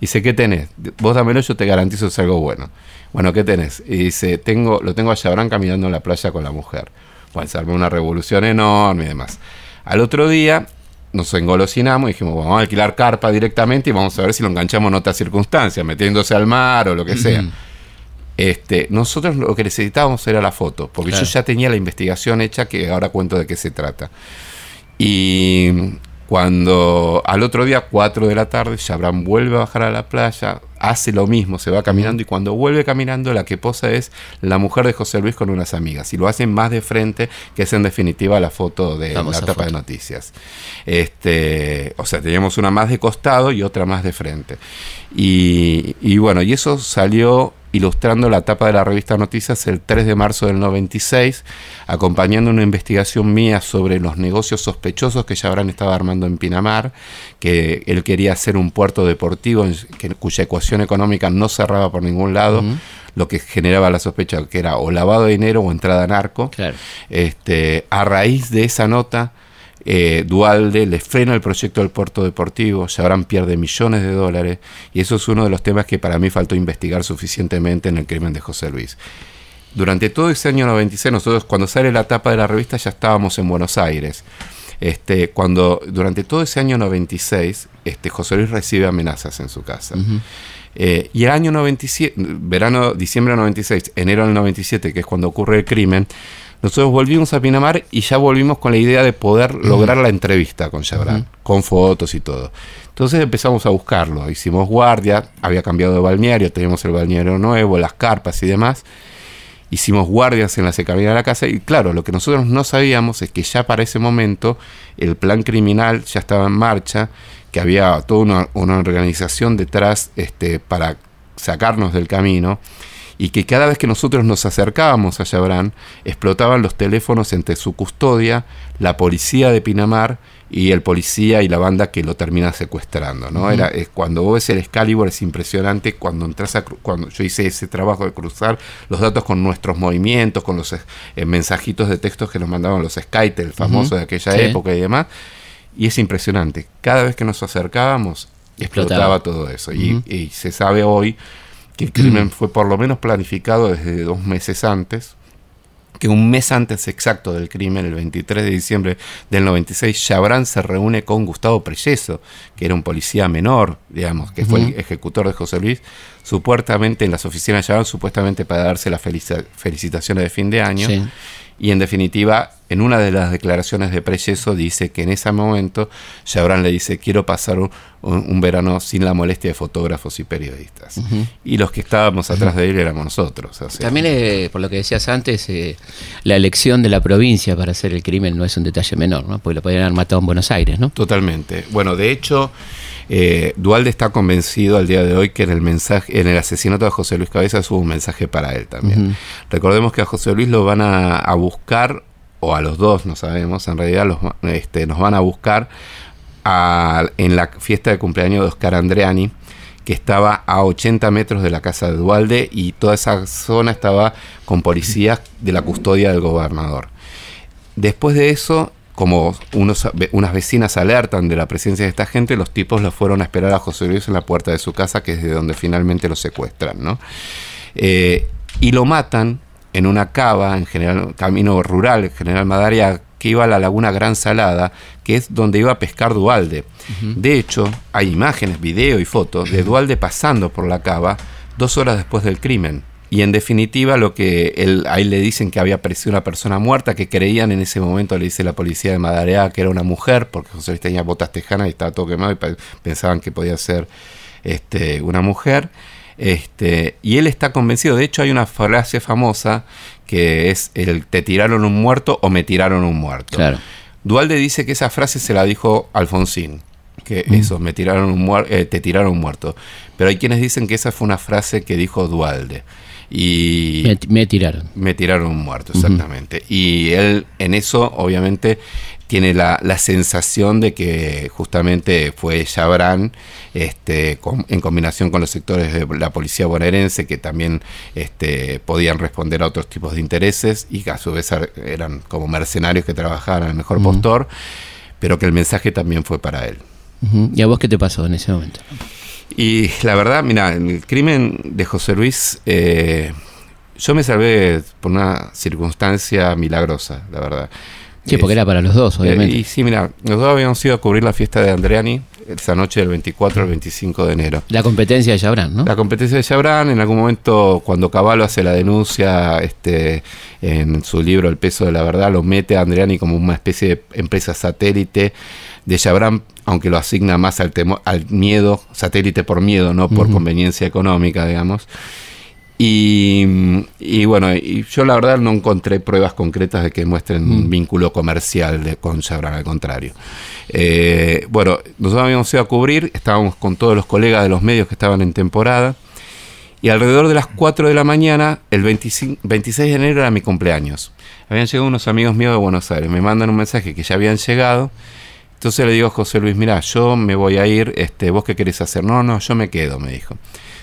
Dice, ¿qué tenés? Vos dámelo, yo te garantizo es algo bueno. Bueno, ¿qué tenés? Y dice, tengo, lo tengo a Chabrán caminando en la playa con la mujer. Bueno, se armó una revolución enorme y demás. Al otro día nos engolosinamos y dijimos, bueno, vamos a alquilar carpa directamente y vamos a ver si lo enganchamos en otras circunstancias, metiéndose al mar o lo que sea. Este, nosotros lo que necesitábamos era la foto, porque
Claro.
yo ya tenía la investigación hecha que ahora cuento de qué se trata. Y cuando al otro día, 4 de la tarde, Chabran vuelve a bajar a la playa, hace lo mismo, se va caminando y cuando vuelve caminando la que posa es la mujer de José Luis con unas amigas y lo hacen más de frente, que es en definitiva la foto de la tapa de noticias. Este, o sea, teníamos una más de costado y otra más de frente. Y, y bueno, y eso salió ilustrando la tapa de la revista Noticias el 3 de marzo del 96, acompañando una investigación mía sobre los negocios sospechosos que Chabran estaba armando en Pinamar, que él quería hacer un puerto deportivo en- que- cuya ecuación económica no cerraba por ningún lado, lo que generaba la sospecha que era o lavado de dinero o entrada a narco.
Claro.
Este, a raíz de esa nota, eh, Dualde le frena el proyecto del puerto deportivo, Chabran pierde millones de dólares, y eso es uno de los temas que para mí faltó investigar suficientemente en el crimen de José Luis. Durante todo ese año 96, nosotros cuando sale la tapa de la revista ya estábamos en Buenos Aires. Este, cuando durante todo ese año 96, este, José Luis recibe amenazas en su casa. Eh, y el año 97, verano, diciembre del 96, enero del 97, que es cuando ocurre el crimen, nosotros volvimos a Pinamar y ya volvimos con la idea de poder lograr la entrevista con Chabran, con fotos y todo. Entonces empezamos a buscarlo, hicimos guardia, había cambiado de balneario, teníamos el balneario nuevo, las carpas y demás. Hicimos guardias en la cercanía de la casa y claro, lo que nosotros no sabíamos es que ya para ese momento el plan criminal ya estaba en marcha, que había toda una, una organización detrás este, para sacarnos del camino y que cada vez que nosotros nos acercábamos a Chabran explotaban los teléfonos entre su custodia, la policía de Pinamar y el policía y la banda que lo termina secuestrando, ¿no? Era es, cuando vos ves el Excalibur es impresionante cuando entras a cuando yo hice ese trabajo de cruzar los datos con nuestros movimientos, con los eh, mensajitos de textos que nos mandaban los Skytel, famosos de aquella
Sí.
época y demás. Y es impresionante. Cada vez que nos acercábamos, explotaba,
Explotaba.
todo eso. Y- y, se sabe hoy que el crimen fue por lo menos planificado desde dos meses antes. Que un mes antes exacto del crimen, el 23 de diciembre del 96, Chabran se reúne con Gustavo Preyeso, que era un policía menor, digamos, que fue el ejecutor de José Luis, supuestamente en las oficinas Chabran, supuestamente para darse las felicitaciones de fin de año. Y en definitiva, en una de las declaraciones de Preyeso dice que en ese momento Chabran le dice, quiero pasar un, verano sin la molestia de fotógrafos y periodistas. Y los que estábamos atrás de él éramos nosotros.
También, eh, por lo que decías antes, eh, la elección de la provincia para hacer el crimen no es un detalle menor, ¿no? porque lo podrían haber matado en Buenos Aires, ¿no?
Totalmente. Bueno, de hecho... Eh, Dualde está convencido al día de hoy que en el mensaje, en el asesinato de José Luis Cabezas hubo un mensaje para él también. Recordemos que a José Luis lo van a, buscar, o a los dos, no sabemos, en realidad los, este, nos van a buscar en la fiesta de cumpleaños de Oscar Andreani, que estaba a 80 metros de la casa de Dualde y toda esa zona estaba con policías de la custodia del gobernador. Después de eso, como unos, unas vecinas alertan de la presencia de esta gente, los tipos lo fueron a esperar a José Luis en la puerta de su casa, que es de donde finalmente lo secuestran, ¿no? Eh, y lo matan en una cava, en general, camino rural, General Madaria, que iba a la laguna Gran Salada, que es donde iba a pescar Dualde. De hecho, hay imágenes, video y fotos de Dualde pasando por la cava dos horas después del crimen. Y en definitiva, lo que él, ahí le dicen que había aparecido una persona muerta, que creían en ese momento, le dice la policía de Madarea, que era una mujer, porque José Luis tenía botas tejanas y estaba todo quemado y pensaban que podía ser este, una mujer. Este, y él está convencido, de hecho hay una frase famosa que es el te tiraron un muerto o me tiraron un muerto. Claro. Dualde dice que esa frase se la dijo Alfonsín, que mm. eso, me tiraron un eh, te tiraron un muerto. Pero hay quienes dicen que esa fue una frase que dijo Dualde. Y
me, tiraron.
Me tiraron un muerto, exactamente. Y él en eso, obviamente, tiene la, sensación de que justamente fue Chabran, este, en combinación con los sectores de la policía bonaerense, que también este, podían responder a otros tipos de intereses y que a su vez eran como mercenarios que trabajaban al mejor postor, pero que el mensaje también fue para él.
¿Y a vos qué te pasó en ese momento?
Y la verdad, mira, el crimen de José Luis, eh, yo me salvé por una circunstancia milagrosa, la verdad.
Sí, porque era para los dos, obviamente.
y sí, mira, los dos habíamos ido a cubrir la fiesta de Andreani esa noche del 24 al 25 de enero.
La competencia de Chabran, ¿no?
La competencia de Chabran, en algún momento cuando Caballo hace la denuncia este, en su libro El peso de la verdad, lo mete a Andreani como una especie de empresa satélite de Chabran, aunque lo asigna más al, al miedo, satélite por miedo, no por conveniencia económica, digamos. Y, bueno, y yo la verdad no encontré pruebas concretas de que muestren un vínculo comercial de, con Chabran, al contrario. Eh, bueno, nosotros habíamos ido a cubrir, estábamos con todos los colegas de los medios que estaban en temporada, y alrededor de las 4 de la mañana, el 26 de enero era mi cumpleaños. Habían llegado unos amigos míos de Buenos Aires, me mandan un mensaje que ya habían llegado entonces le digo a José Luis, mira, yo me voy a ir, este, ¿vos qué querés hacer? No, no, yo me quedo, me dijo.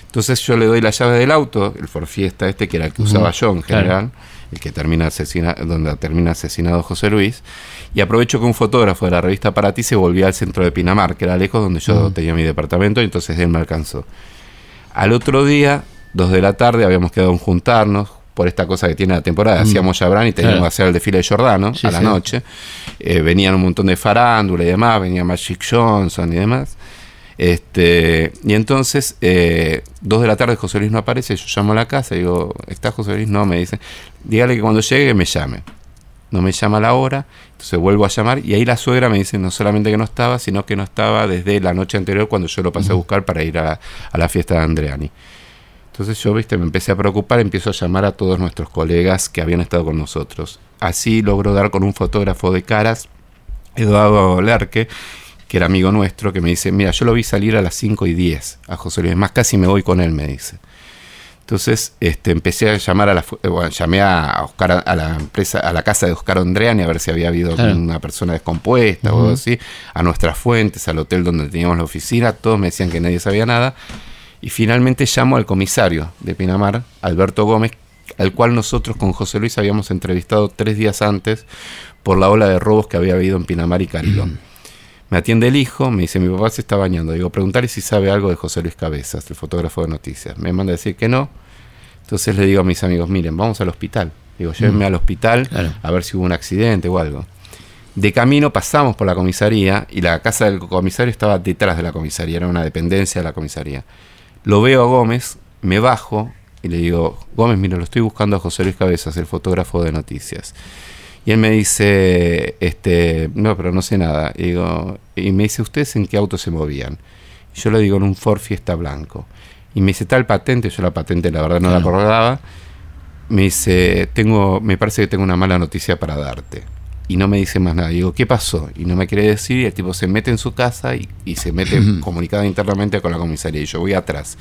Entonces yo le doy la llave del auto, el Ford Fiesta este, que era el que usaba yo en general, el que termina asesinado, donde termina asesinado José Luis, y aprovecho que un fotógrafo de la revista Para Ti se volvía al centro de Pinamar, que era lejos donde yo tenía mi departamento, y entonces él me alcanzó. Al otro día, dos de la tarde, habíamos quedado en juntarnos, por esta cosa que tiene la temporada. Mm. Hacíamos Jabran y teníamos que hacer el desfile de Jordano a la noche. Eh, venían un montón de farándula y demás, venía Magic Johnson y demás. Este, y entonces, eh, dos de la tarde José Luis no aparece, yo llamo a la casa y digo, ¿está José Luis? No, me dice, dígale que cuando llegue me llame. No me llama a la hora, entonces vuelvo a llamar y ahí la suegra me dice no solamente que no estaba, sino que no estaba desde la noche anterior cuando yo lo pasé a buscar para ir a, a la fiesta de Andreani. Entonces yo, viste, me empecé a preocupar, empiezo a llamar a todos nuestros colegas que habían estado con nosotros. Así logro dar con un fotógrafo de caras, Eduardo Lerque, que era amigo nuestro, que me dice, mira, yo lo vi salir a las 5 y 10 a José Luis, más casi me voy con él, me dice. Entonces este, empecé a llamar a la, bueno, llamé a, Oscar, a la empresa, a la casa de Oscar Andreani a ver si había habido una persona descompuesta o algo así, a nuestras fuentes, al hotel donde teníamos la oficina, todos me decían que nadie sabía nada y finalmente llamo al comisario de Pinamar, Alberto Gómez, al cual nosotros con José Luis habíamos entrevistado tres días antes por la ola de robos que había habido en Pinamar y Carilón. Mm. Me atiende el hijo, me dice, mi papá se está bañando. Digo, preguntarle si sabe algo de José Luis Cabezas, el fotógrafo de noticias. Me manda a decir que no. Entonces le digo a mis amigos, miren, vamos al hospital. Digo, llévenme mm. al hospital a ver si hubo un accidente o algo. De camino pasamos por la comisaría y la casa del comisario estaba detrás de la comisaría, era una dependencia de la comisaría. Lo veo a Gómez, me bajo y le digo, Gómez, mira, lo estoy buscando a José Luis Cabezas, el fotógrafo de noticias. Y él me dice, este, no, pero no sé nada. Y, digo, y me dice, ¿ustedes en qué auto se movían? Y yo le digo, en un Ford Fiesta blanco. Y me dice, tal patente, yo la patente la verdad no la acordaba. Me dice, tengo, me parece que tengo una mala noticia para darte. Y no me dice más nada. digo, ¿qué pasó? Y no me quiere decir. Y el tipo se mete en su casa y, y se mete comunicado internamente con la comisaría. Y yo voy atrás.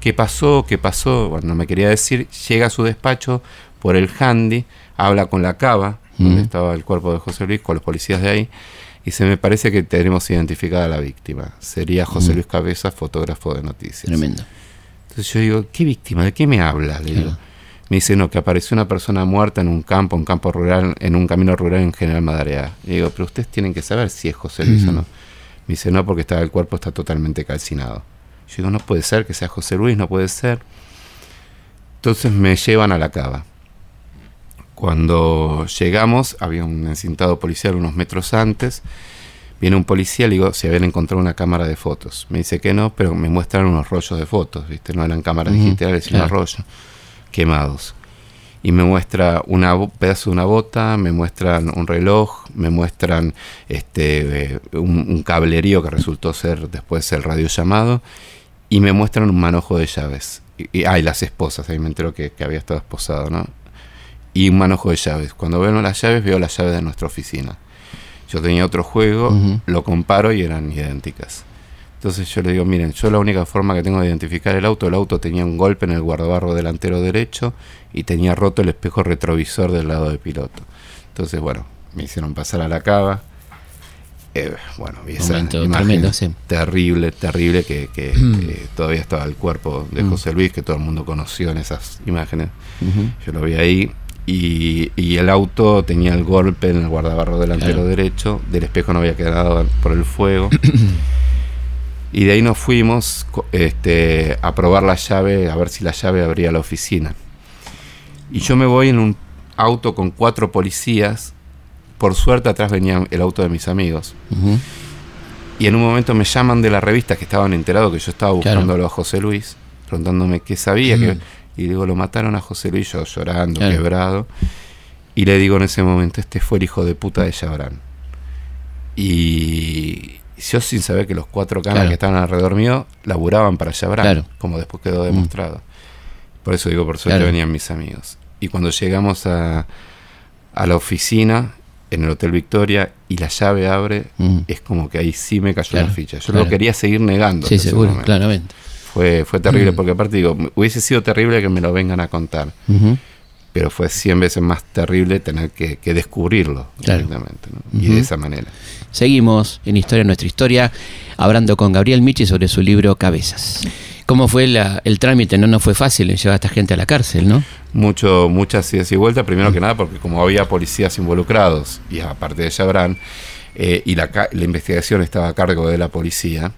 ¿Qué pasó? ¿Qué pasó? Bueno, no me quería decir. Llega a su despacho por el handy, habla con la cava, donde estaba el cuerpo de José Luis, con los policías de ahí, y se me parece que tenemos identificada a la víctima. Sería José Luis Cabeza, fotógrafo de noticias.
Tremendo.
Entonces yo digo, ¿qué víctima? ¿De qué me habla? Le digo. Me dice, no, que apareció una persona muerta en un campo, un campo rural, en un camino rural en General Madarea. Le digo, pero ustedes tienen que saber si es José Luis o no. Me dice, no, porque está, el cuerpo está totalmente calcinado. Yo digo, no puede ser que sea José Luis, no puede ser. Entonces me llevan a la cava. Cuando llegamos, había un encintado policial unos metros antes. Viene un policía, le digo si habían encontrado una cámara de fotos. Me dice que no, pero me muestran unos rollos de fotos, ¿viste? No eran cámaras digitales, sino rollos quemados. Y me muestra un pedazo de una bota, me muestran un reloj, me muestran este, eh, un, cablerío que resultó ser después el radio llamado y me muestran un manojo de llaves. Y, ah, las esposas, ahí me entero que, había estado esposado, ¿no? Y un manojo de llaves. Cuando veo las llaves, veo las llaves de nuestra oficina. Yo tenía otro juego, lo comparo y eran idénticas. Entonces yo le digo, miren, yo la única forma que tengo de identificar el auto, el auto tenía un golpe en el guardabarro delantero derecho y tenía roto el espejo retrovisor del lado del piloto. Entonces, bueno, me hicieron pasar a la cava, eh, bueno, y esa tremendo, terrible, terrible, que, todavía estaba el cuerpo de mm. José Luis, que todo el mundo conoció en esas imágenes. Yo lo vi ahí. Y, el auto tenía el golpe en el guardabarro delantero derecho, del espejo no había quedado por el fuego. y de ahí nos fuimos este, a probar la llave, a ver si la llave abría la oficina. Y yo me voy en un auto con cuatro policías por suerte atrás venía el auto de mis amigos. Y en un momento me llaman de la revista que estaban enterados que yo estaba buscándolo a José Luis, preguntándome qué sabía. que, y digo, lo mataron a José Luis, yo llorando, quebrado. Y le digo en ese momento, este fue el hijo de puta de Chabrán. Y yo sin saber que los cuatro canas que estaban alrededor mío laburaban para Chabrán, como después quedó mm. demostrado. Por eso digo, por suerte venían mis amigos. Y cuando llegamos a, a la oficina, en el Hotel Victoria y la llave abre, mm. es como que ahí sí me cayó la ficha. Yo lo quería seguir negando.
Sí, seguro, claramente.
Fue, fue terrible, mm. porque aparte digo, hubiese sido terrible que me lo vengan a contar. Pero fue 100 veces más terrible tener que, descubrirlo y de esa manera.
Seguimos en Historia Nuestra Historia, hablando con Gabriel Michi sobre su libro Cabezas. ¿Cómo fue el trámite? No, no fue fácil llevar a esta gente a la cárcel, ¿no?
Mucho, muchas idas y vueltas, primero que nada porque como había policías involucrados, y aparte de Chabran, eh, y la, la investigación estaba a cargo de la policía,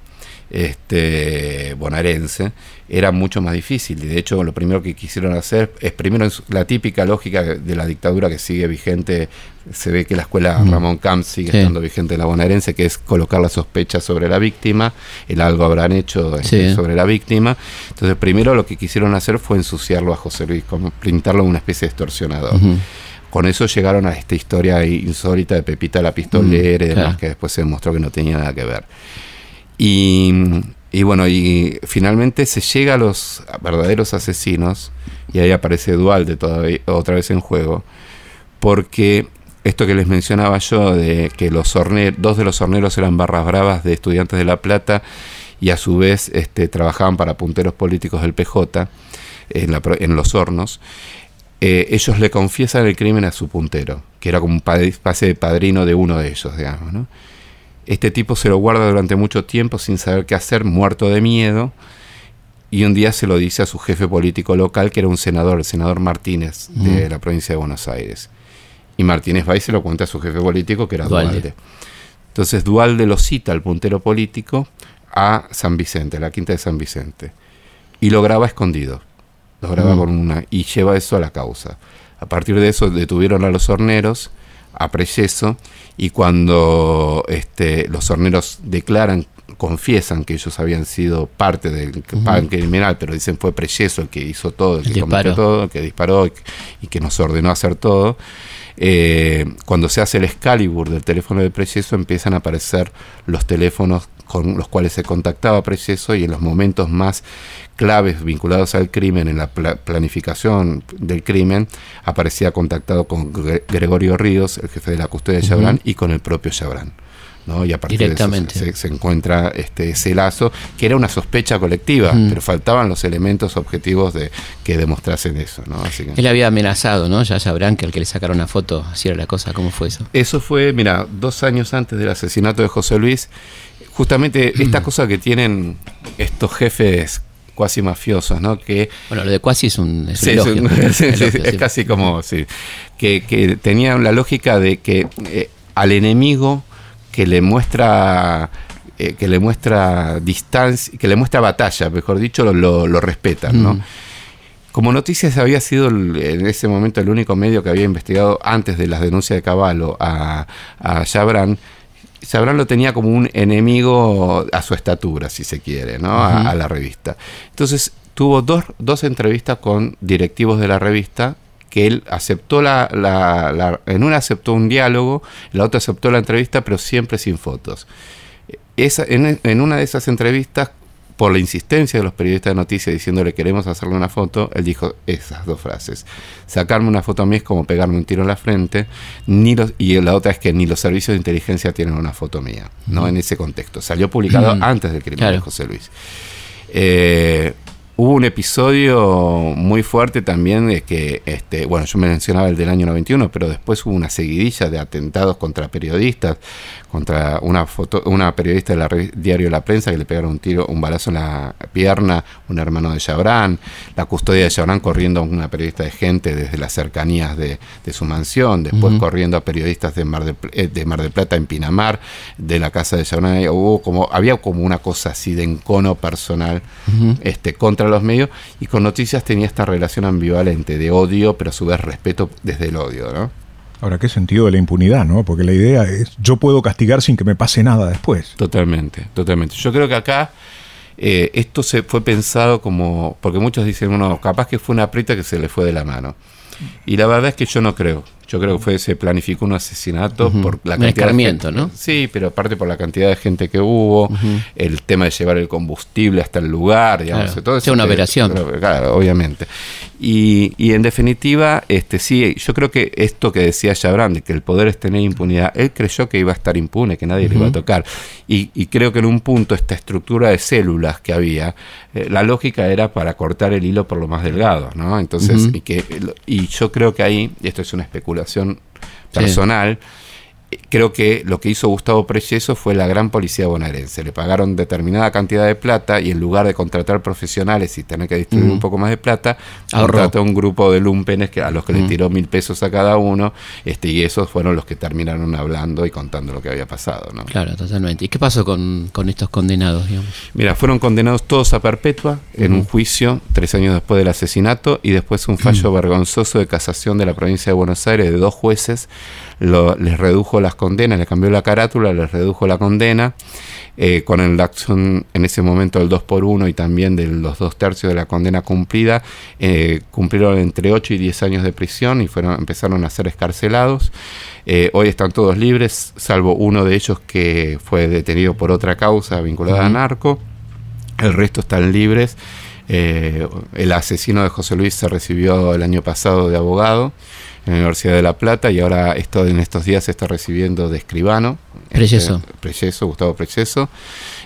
este, bonaerense, era mucho más difícil. Y de hecho, lo primero que quisieron hacer es, primero, la típica lógica de la dictadura que sigue vigente. Se ve que la escuela Ramón Camp sigue estando vigente en la bonaerense, que es colocar la sospecha sobre la víctima. El algo habrán hecho este, sobre la víctima. Entonces, primero lo que quisieron hacer fue ensuciarlo a José Luis, como pintarlo como una especie de extorsionador. Con eso llegaron a esta historia insólita de Pepita la pistolera y demás, que después se demostró que no tenía nada que ver. Y, bueno, y finalmente se llega a los verdaderos asesinos, y ahí aparece Dualde todavía, otra vez en juego, porque esto que les mencionaba yo, de que los dos de los horneros eran barras bravas de estudiantes de La Plata, y a su vez este, trabajaban para punteros políticos del PJ en, los hornos, eh, ellos le confiesan el crimen a su puntero, que era como un pase de padrino de uno de ellos, digamos, ¿no? Este tipo se lo guarda durante mucho tiempo sin saber qué hacer, muerto de miedo, y un día se lo dice a su jefe político local, que era un senador, el senador Martínez, de la provincia de Buenos Aires. Y Martínez va y se lo cuenta a su jefe político, que era Dualde. Entonces Dualde lo cita al puntero político a San Vicente, a la quinta de San Vicente, y lo graba escondido. Lo graba con una. y lleva eso a la causa. A partir de eso detuvieron a los horneros a Preyeso y cuando este, los horneros declaran confiesan que ellos habían sido parte del pan criminal, pero dicen fue Preyeso el que hizo todo, el, que cometió todo, el que disparó y, que nos ordenó hacer todo. Eh, cuando se hace el Excalibur del teléfono de Preyeso empiezan a aparecer los teléfonos con los cuales se contactaba Preyeso y en los momentos más claves vinculados al crimen, en la planificación del crimen, aparecía contactado con Gregorio Ríos, el jefe de la custodia de Chabrán, y con el propio Chabrán. Y a partir de eso se, encuentra este, ese lazo, que era una sospecha colectiva, pero faltaban los elementos objetivos de que demostrasen eso, ¿no?
Él había amenazado, ¿no? Ya sabrán que al que le sacaron una foto, así era la cosa, ¿cómo fue eso?
Eso fue, mira, dos años antes del asesinato de José Luis, justamente esta cosa que tienen estos jefes cuasi mafiosos, ¿no? Que,
bueno, lo de cuasi es un,
es, es, casi como, sí, que, que tenían la lógica de que eh, al enemigo que le muestra eh, que le muestra distancia, que le muestra batalla, mejor dicho, lo, lo, respetan, ¿no? Mm. Como Noticias había sido en ese momento el único medio que había investigado antes de las denuncias de Caballo a, a Chabran, lo tenía como un enemigo a su estatura, si se quiere, ¿no? a, la revista. Entonces tuvo dos, dos entrevistas con directivos de la revista que él aceptó la, en una aceptó un diálogo, en la otra aceptó la entrevista, pero siempre sin fotos. Esa, en, una de esas entrevistas, por la insistencia de los periodistas de noticias diciéndole queremos hacerle una foto, él dijo esas dos frases. Sacarme una foto a mí es como pegarme un tiro en la frente, ni los, y la otra es que ni los servicios de inteligencia tienen una foto mía, ¿no? En ese contexto. Salió publicado antes del crimen de José Luis. Eh, Hubo un episodio muy fuerte también de que, este, bueno, yo mencionaba el del año 91, pero después hubo una seguidilla de atentados contra periodistas, contra una foto, una periodista del diario La Prensa que le pegaron un tiro, un balazo en la pierna, un hermano de Chabrán, la custodia de Chabrán corriendo a una periodista de gente desde las cercanías de, su mansión, después corriendo a periodistas de Mar de, eh, de Mar del Plata en Pinamar, de la casa de Chabrán, hubo como, había como una cosa así de encono personal este, contra los medios y con noticias tenía esta relación ambivalente de odio, pero a su vez respeto desde el odio, ¿no?
Ahora, ¿qué sentido de la impunidad, no? Porque la idea es, yo puedo castigar sin que me pase nada después.
Totalmente, totalmente. Yo creo que acá eh, esto se fue pensado como, porque muchos dicen, bueno, capaz que fue una aprita que se le fue de la mano. Y la verdad es que yo no creo. Yo creo que fue se planificó un asesinato por la
cantidad de ¿no?
Sí, pero aparte por la cantidad de gente que hubo, el tema de llevar el combustible hasta el lugar, digamos,
todo eso. una operación.
Claro, obviamente. Y, y, en definitiva, este sí, yo creo que esto que decía de que el poder es tener impunidad, él creyó que iba a estar impune, que nadie le iba a tocar. Y, y, creo que en un punto esta estructura de células que había, eh, la lógica era para cortar el hilo por lo más delgado, ¿no? Entonces, y, que, y yo creo que ahí, esto es una especulación personal, creo que lo que hizo Gustavo Preyeso fue la gran policía bonaerense. Le pagaron determinada cantidad de plata y en lugar de contratar profesionales y tener que distribuir un poco más de plata, contrató un grupo de lumpenes que, a los que le tiró mil pesos a cada uno este, y esos fueron los que terminaron hablando y contando lo que había pasado. ¿no?
Claro, totalmente. ¿Y qué pasó con, estos condenados?
Mira, fueron condenados todos a perpetua en un juicio tres años después del asesinato y después un fallo vergonzoso de casación de la provincia de Buenos Aires de dos jueces les redujo las condenas, le cambió la carátula, les redujo la condena, eh, con el acción en ese momento del 2 por 1 y también de los dos tercios de la condena cumplida, eh, cumplieron entre 8 y 10 años de prisión y fueron, empezaron a ser escarcelados. Eh, hoy están todos libres, salvo uno de ellos que fue detenido por otra causa vinculada a narco. El resto están libres. el asesino de José Luis se recibió el año pasado de abogado en la Universidad de La Plata y ahora esto, en estos días se está recibiendo de escribano.
Preyeso.
Este, Gustavo Preyeso,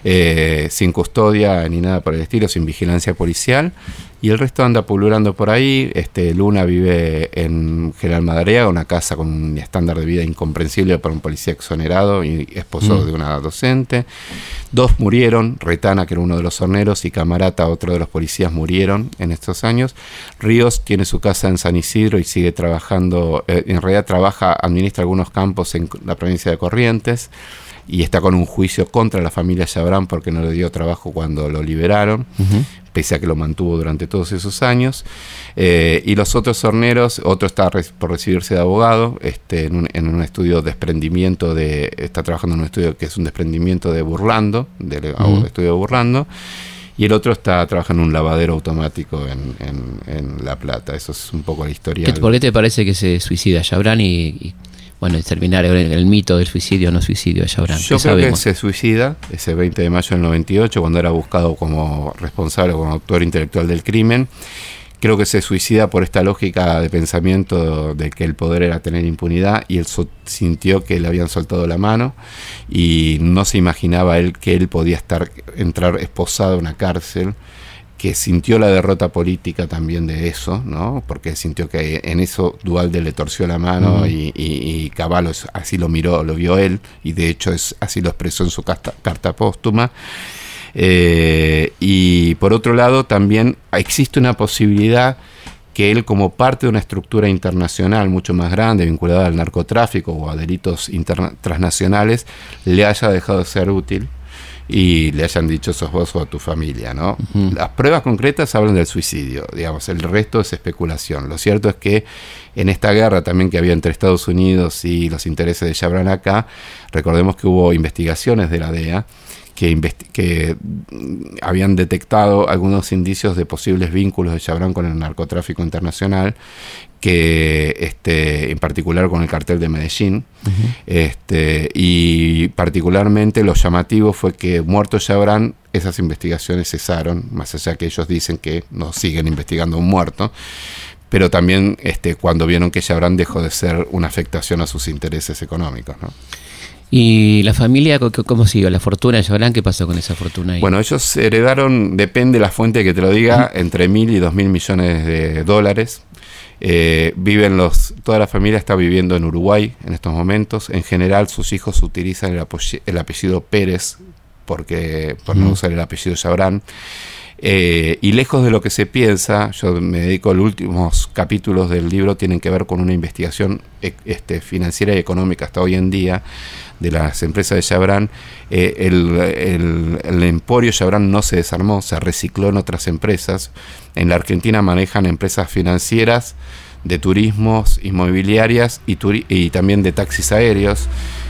eh, sin custodia ni nada por el estilo, sin vigilancia policial. Y el resto anda pululando por ahí. Este, Luna vive en General Madariaga, una casa con un estándar de vida incomprensible para un policía exonerado y esposo mm. de una docente. Dos murieron, Retana, que era uno de los horneros, y Camarata, otro de los policías, murieron en estos años. Ríos tiene su casa en San Isidro y sigue trabajando, eh, en realidad trabaja, administra algunos campos en la provincia de Corrientes y está con un juicio contra la familia Chabrán porque no le dio trabajo cuando lo liberaron. Pese a que lo mantuvo durante todos esos años. Eh, y los otros horneros, otro está por recibirse de abogado, este, en, un, estudio de desprendimiento de, está trabajando en un estudio que es un desprendimiento de Burlando, del estudio de Burlando, y el otro está trabajando en un lavadero automático en, La Plata. Eso es un poco la historia.
¿Por qué te parece que se suicida Jabran y, bueno, terminar el, mito del suicidio o no suicidio Jabran?
Yo creo que se suicida ese 20 de mayo del 98 cuando era buscado como responsable, como autor intelectual del crimen creo que se suicida por esta lógica de pensamiento de que el poder era tener impunidad y él sintió que le habían soltado la mano y no se imaginaba él que él podía estar entrar esposado en una cárcel que sintió la derrota política también de eso, ¿no? Porque sintió que en eso Dualde le torció la mano y, y, Caballo así lo miró, lo vio él, y de hecho es, así lo expresó en su carta póstuma. Eh, y por otro lado, también existe una posibilidad que él como parte de una estructura internacional mucho más grande, vinculada al narcotráfico o a delitos transnacionales, le haya dejado de ser útil y le hayan dicho sos vos o tu familia, ¿no? Las pruebas concretas hablan del suicidio, digamos, el resto es especulación. Lo cierto es que en esta guerra también que había entre Estados Unidos y los intereses de Chabran acá, recordemos que hubo investigaciones de la DEA que, habían detectado algunos indicios de posibles vínculos de Chabrán con el narcotráfico internacional, que este, en particular con el cartel de Medellín, este, y particularmente lo llamativo fue que muerto Chabrán, esas investigaciones cesaron, más allá que ellos dicen que no siguen investigando un muerto, pero también este, cuando vieron que Chabrán dejó de ser una afectación a sus intereses económicos. ¿no?
¿Y la familia cómo siguió? ¿La fortuna de Llorán? ¿Qué pasó con esa fortuna? Ahí?
Bueno, ellos heredaron, depende de la fuente que te lo diga, entre mil y dos mil millones de dólares. Eh, viven los, toda la familia está viviendo en Uruguay en estos momentos. En general, sus hijos utilizan el, apellido Pérez porque por no usar el apellido Chabrán. Eh, y lejos de lo que se piensa, yo me dedico a los últimos capítulos del libro, tienen que ver con una investigación e, este, financiera y económica hasta hoy en día de las empresas de Chabran, eh, el, emporio Chabran no se desarmó, se recicló en otras empresas. En la Argentina manejan empresas financieras, de turismos, inmobiliarias y, y también de taxis aéreos.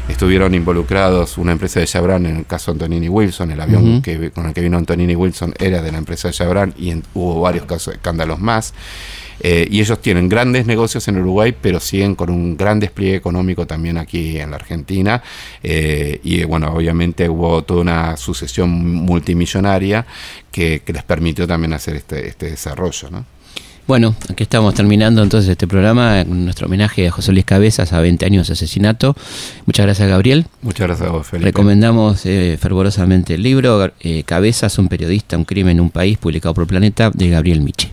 Estuvieron involucrados una empresa de Chabran, en el caso de Antonini Wilson, el avión que, con el que vino Antonini Wilson era de la empresa de Chabran y hubo varios casos, escándalos más. Eh, y ellos tienen grandes negocios en Uruguay, pero siguen con un gran despliegue económico también aquí en la Argentina. Eh, y bueno, obviamente hubo toda una sucesión multimillonaria que, les permitió también hacer este, este desarrollo. ¿no?
Bueno, aquí estamos terminando entonces este programa, nuestro homenaje a José Luis Cabezas a 20 años de asesinato. Muchas gracias, Gabriel.
Muchas gracias a vos, Felipe.
Recomendamos eh, fervorosamente el libro Cabezas, un periodista, un crimen en un país, publicado por Planeta, de Gabriel Miche.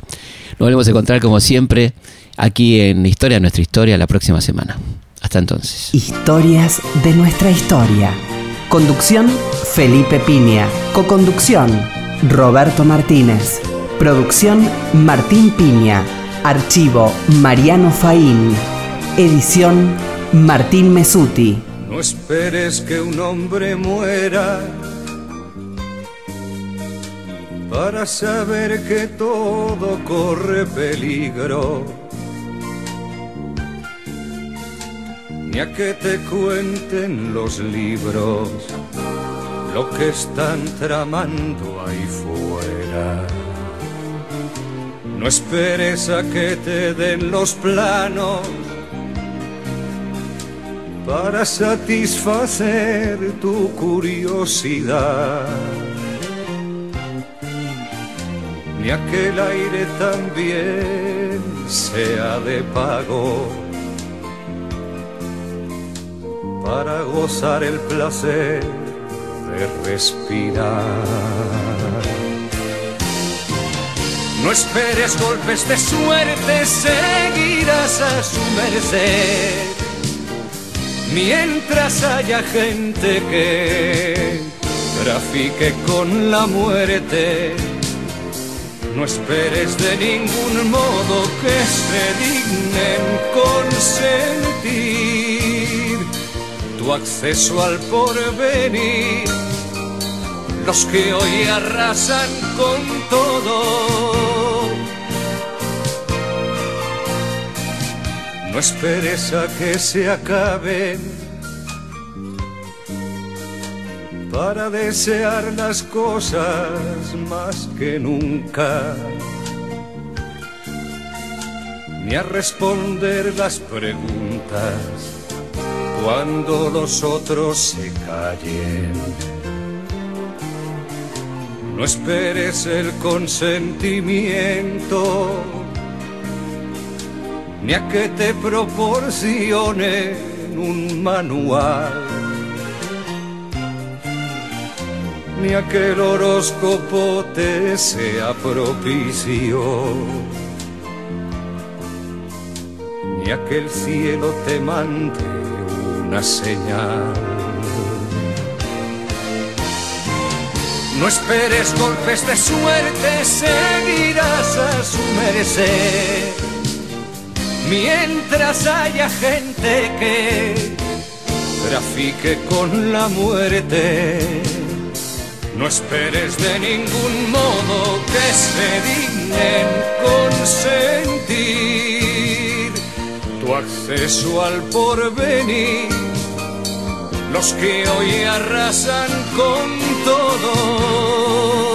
Nos volvemos a encontrar como siempre aquí en Historia Nuestra Historia la próxima semana. Hasta entonces.
Historias de nuestra historia. Conducción Felipe Piña. Coconducción Roberto Martínez. Producción Martín Piña. Archivo Mariano Faín. Edición Martín Mesuti.
No esperes que un hombre muera para saber que todo corre peligro. Ni a que te cuenten los libros lo que están tramando ahí fuera. No esperes a que te den los planos para satisfacer tu curiosidad ni aquel aire también sea de pago para gozar el placer de respirar. No esperes golpes de suerte, seguirás a su merced. Mientras haya gente que trafique con la muerte, no esperes de ningún modo que se dignen consentir tu acceso al porvenir. los que hoy arrasan con todo. No esperes a que se acaben para desear las cosas más que nunca, ni a responder las preguntas cuando los otros se callen. No esperes el consentimiento, ni a que te proporcione un manual, ni a que horóscopo te sea propicio, ni a cielo te mande una señal. No esperes golpes de suerte, seguirás a su merced. Mientras haya gente que trafique con la muerte, no esperes de ningún modo que se dignen consentir tu acceso al porvenir los que hoy arrasan con todo.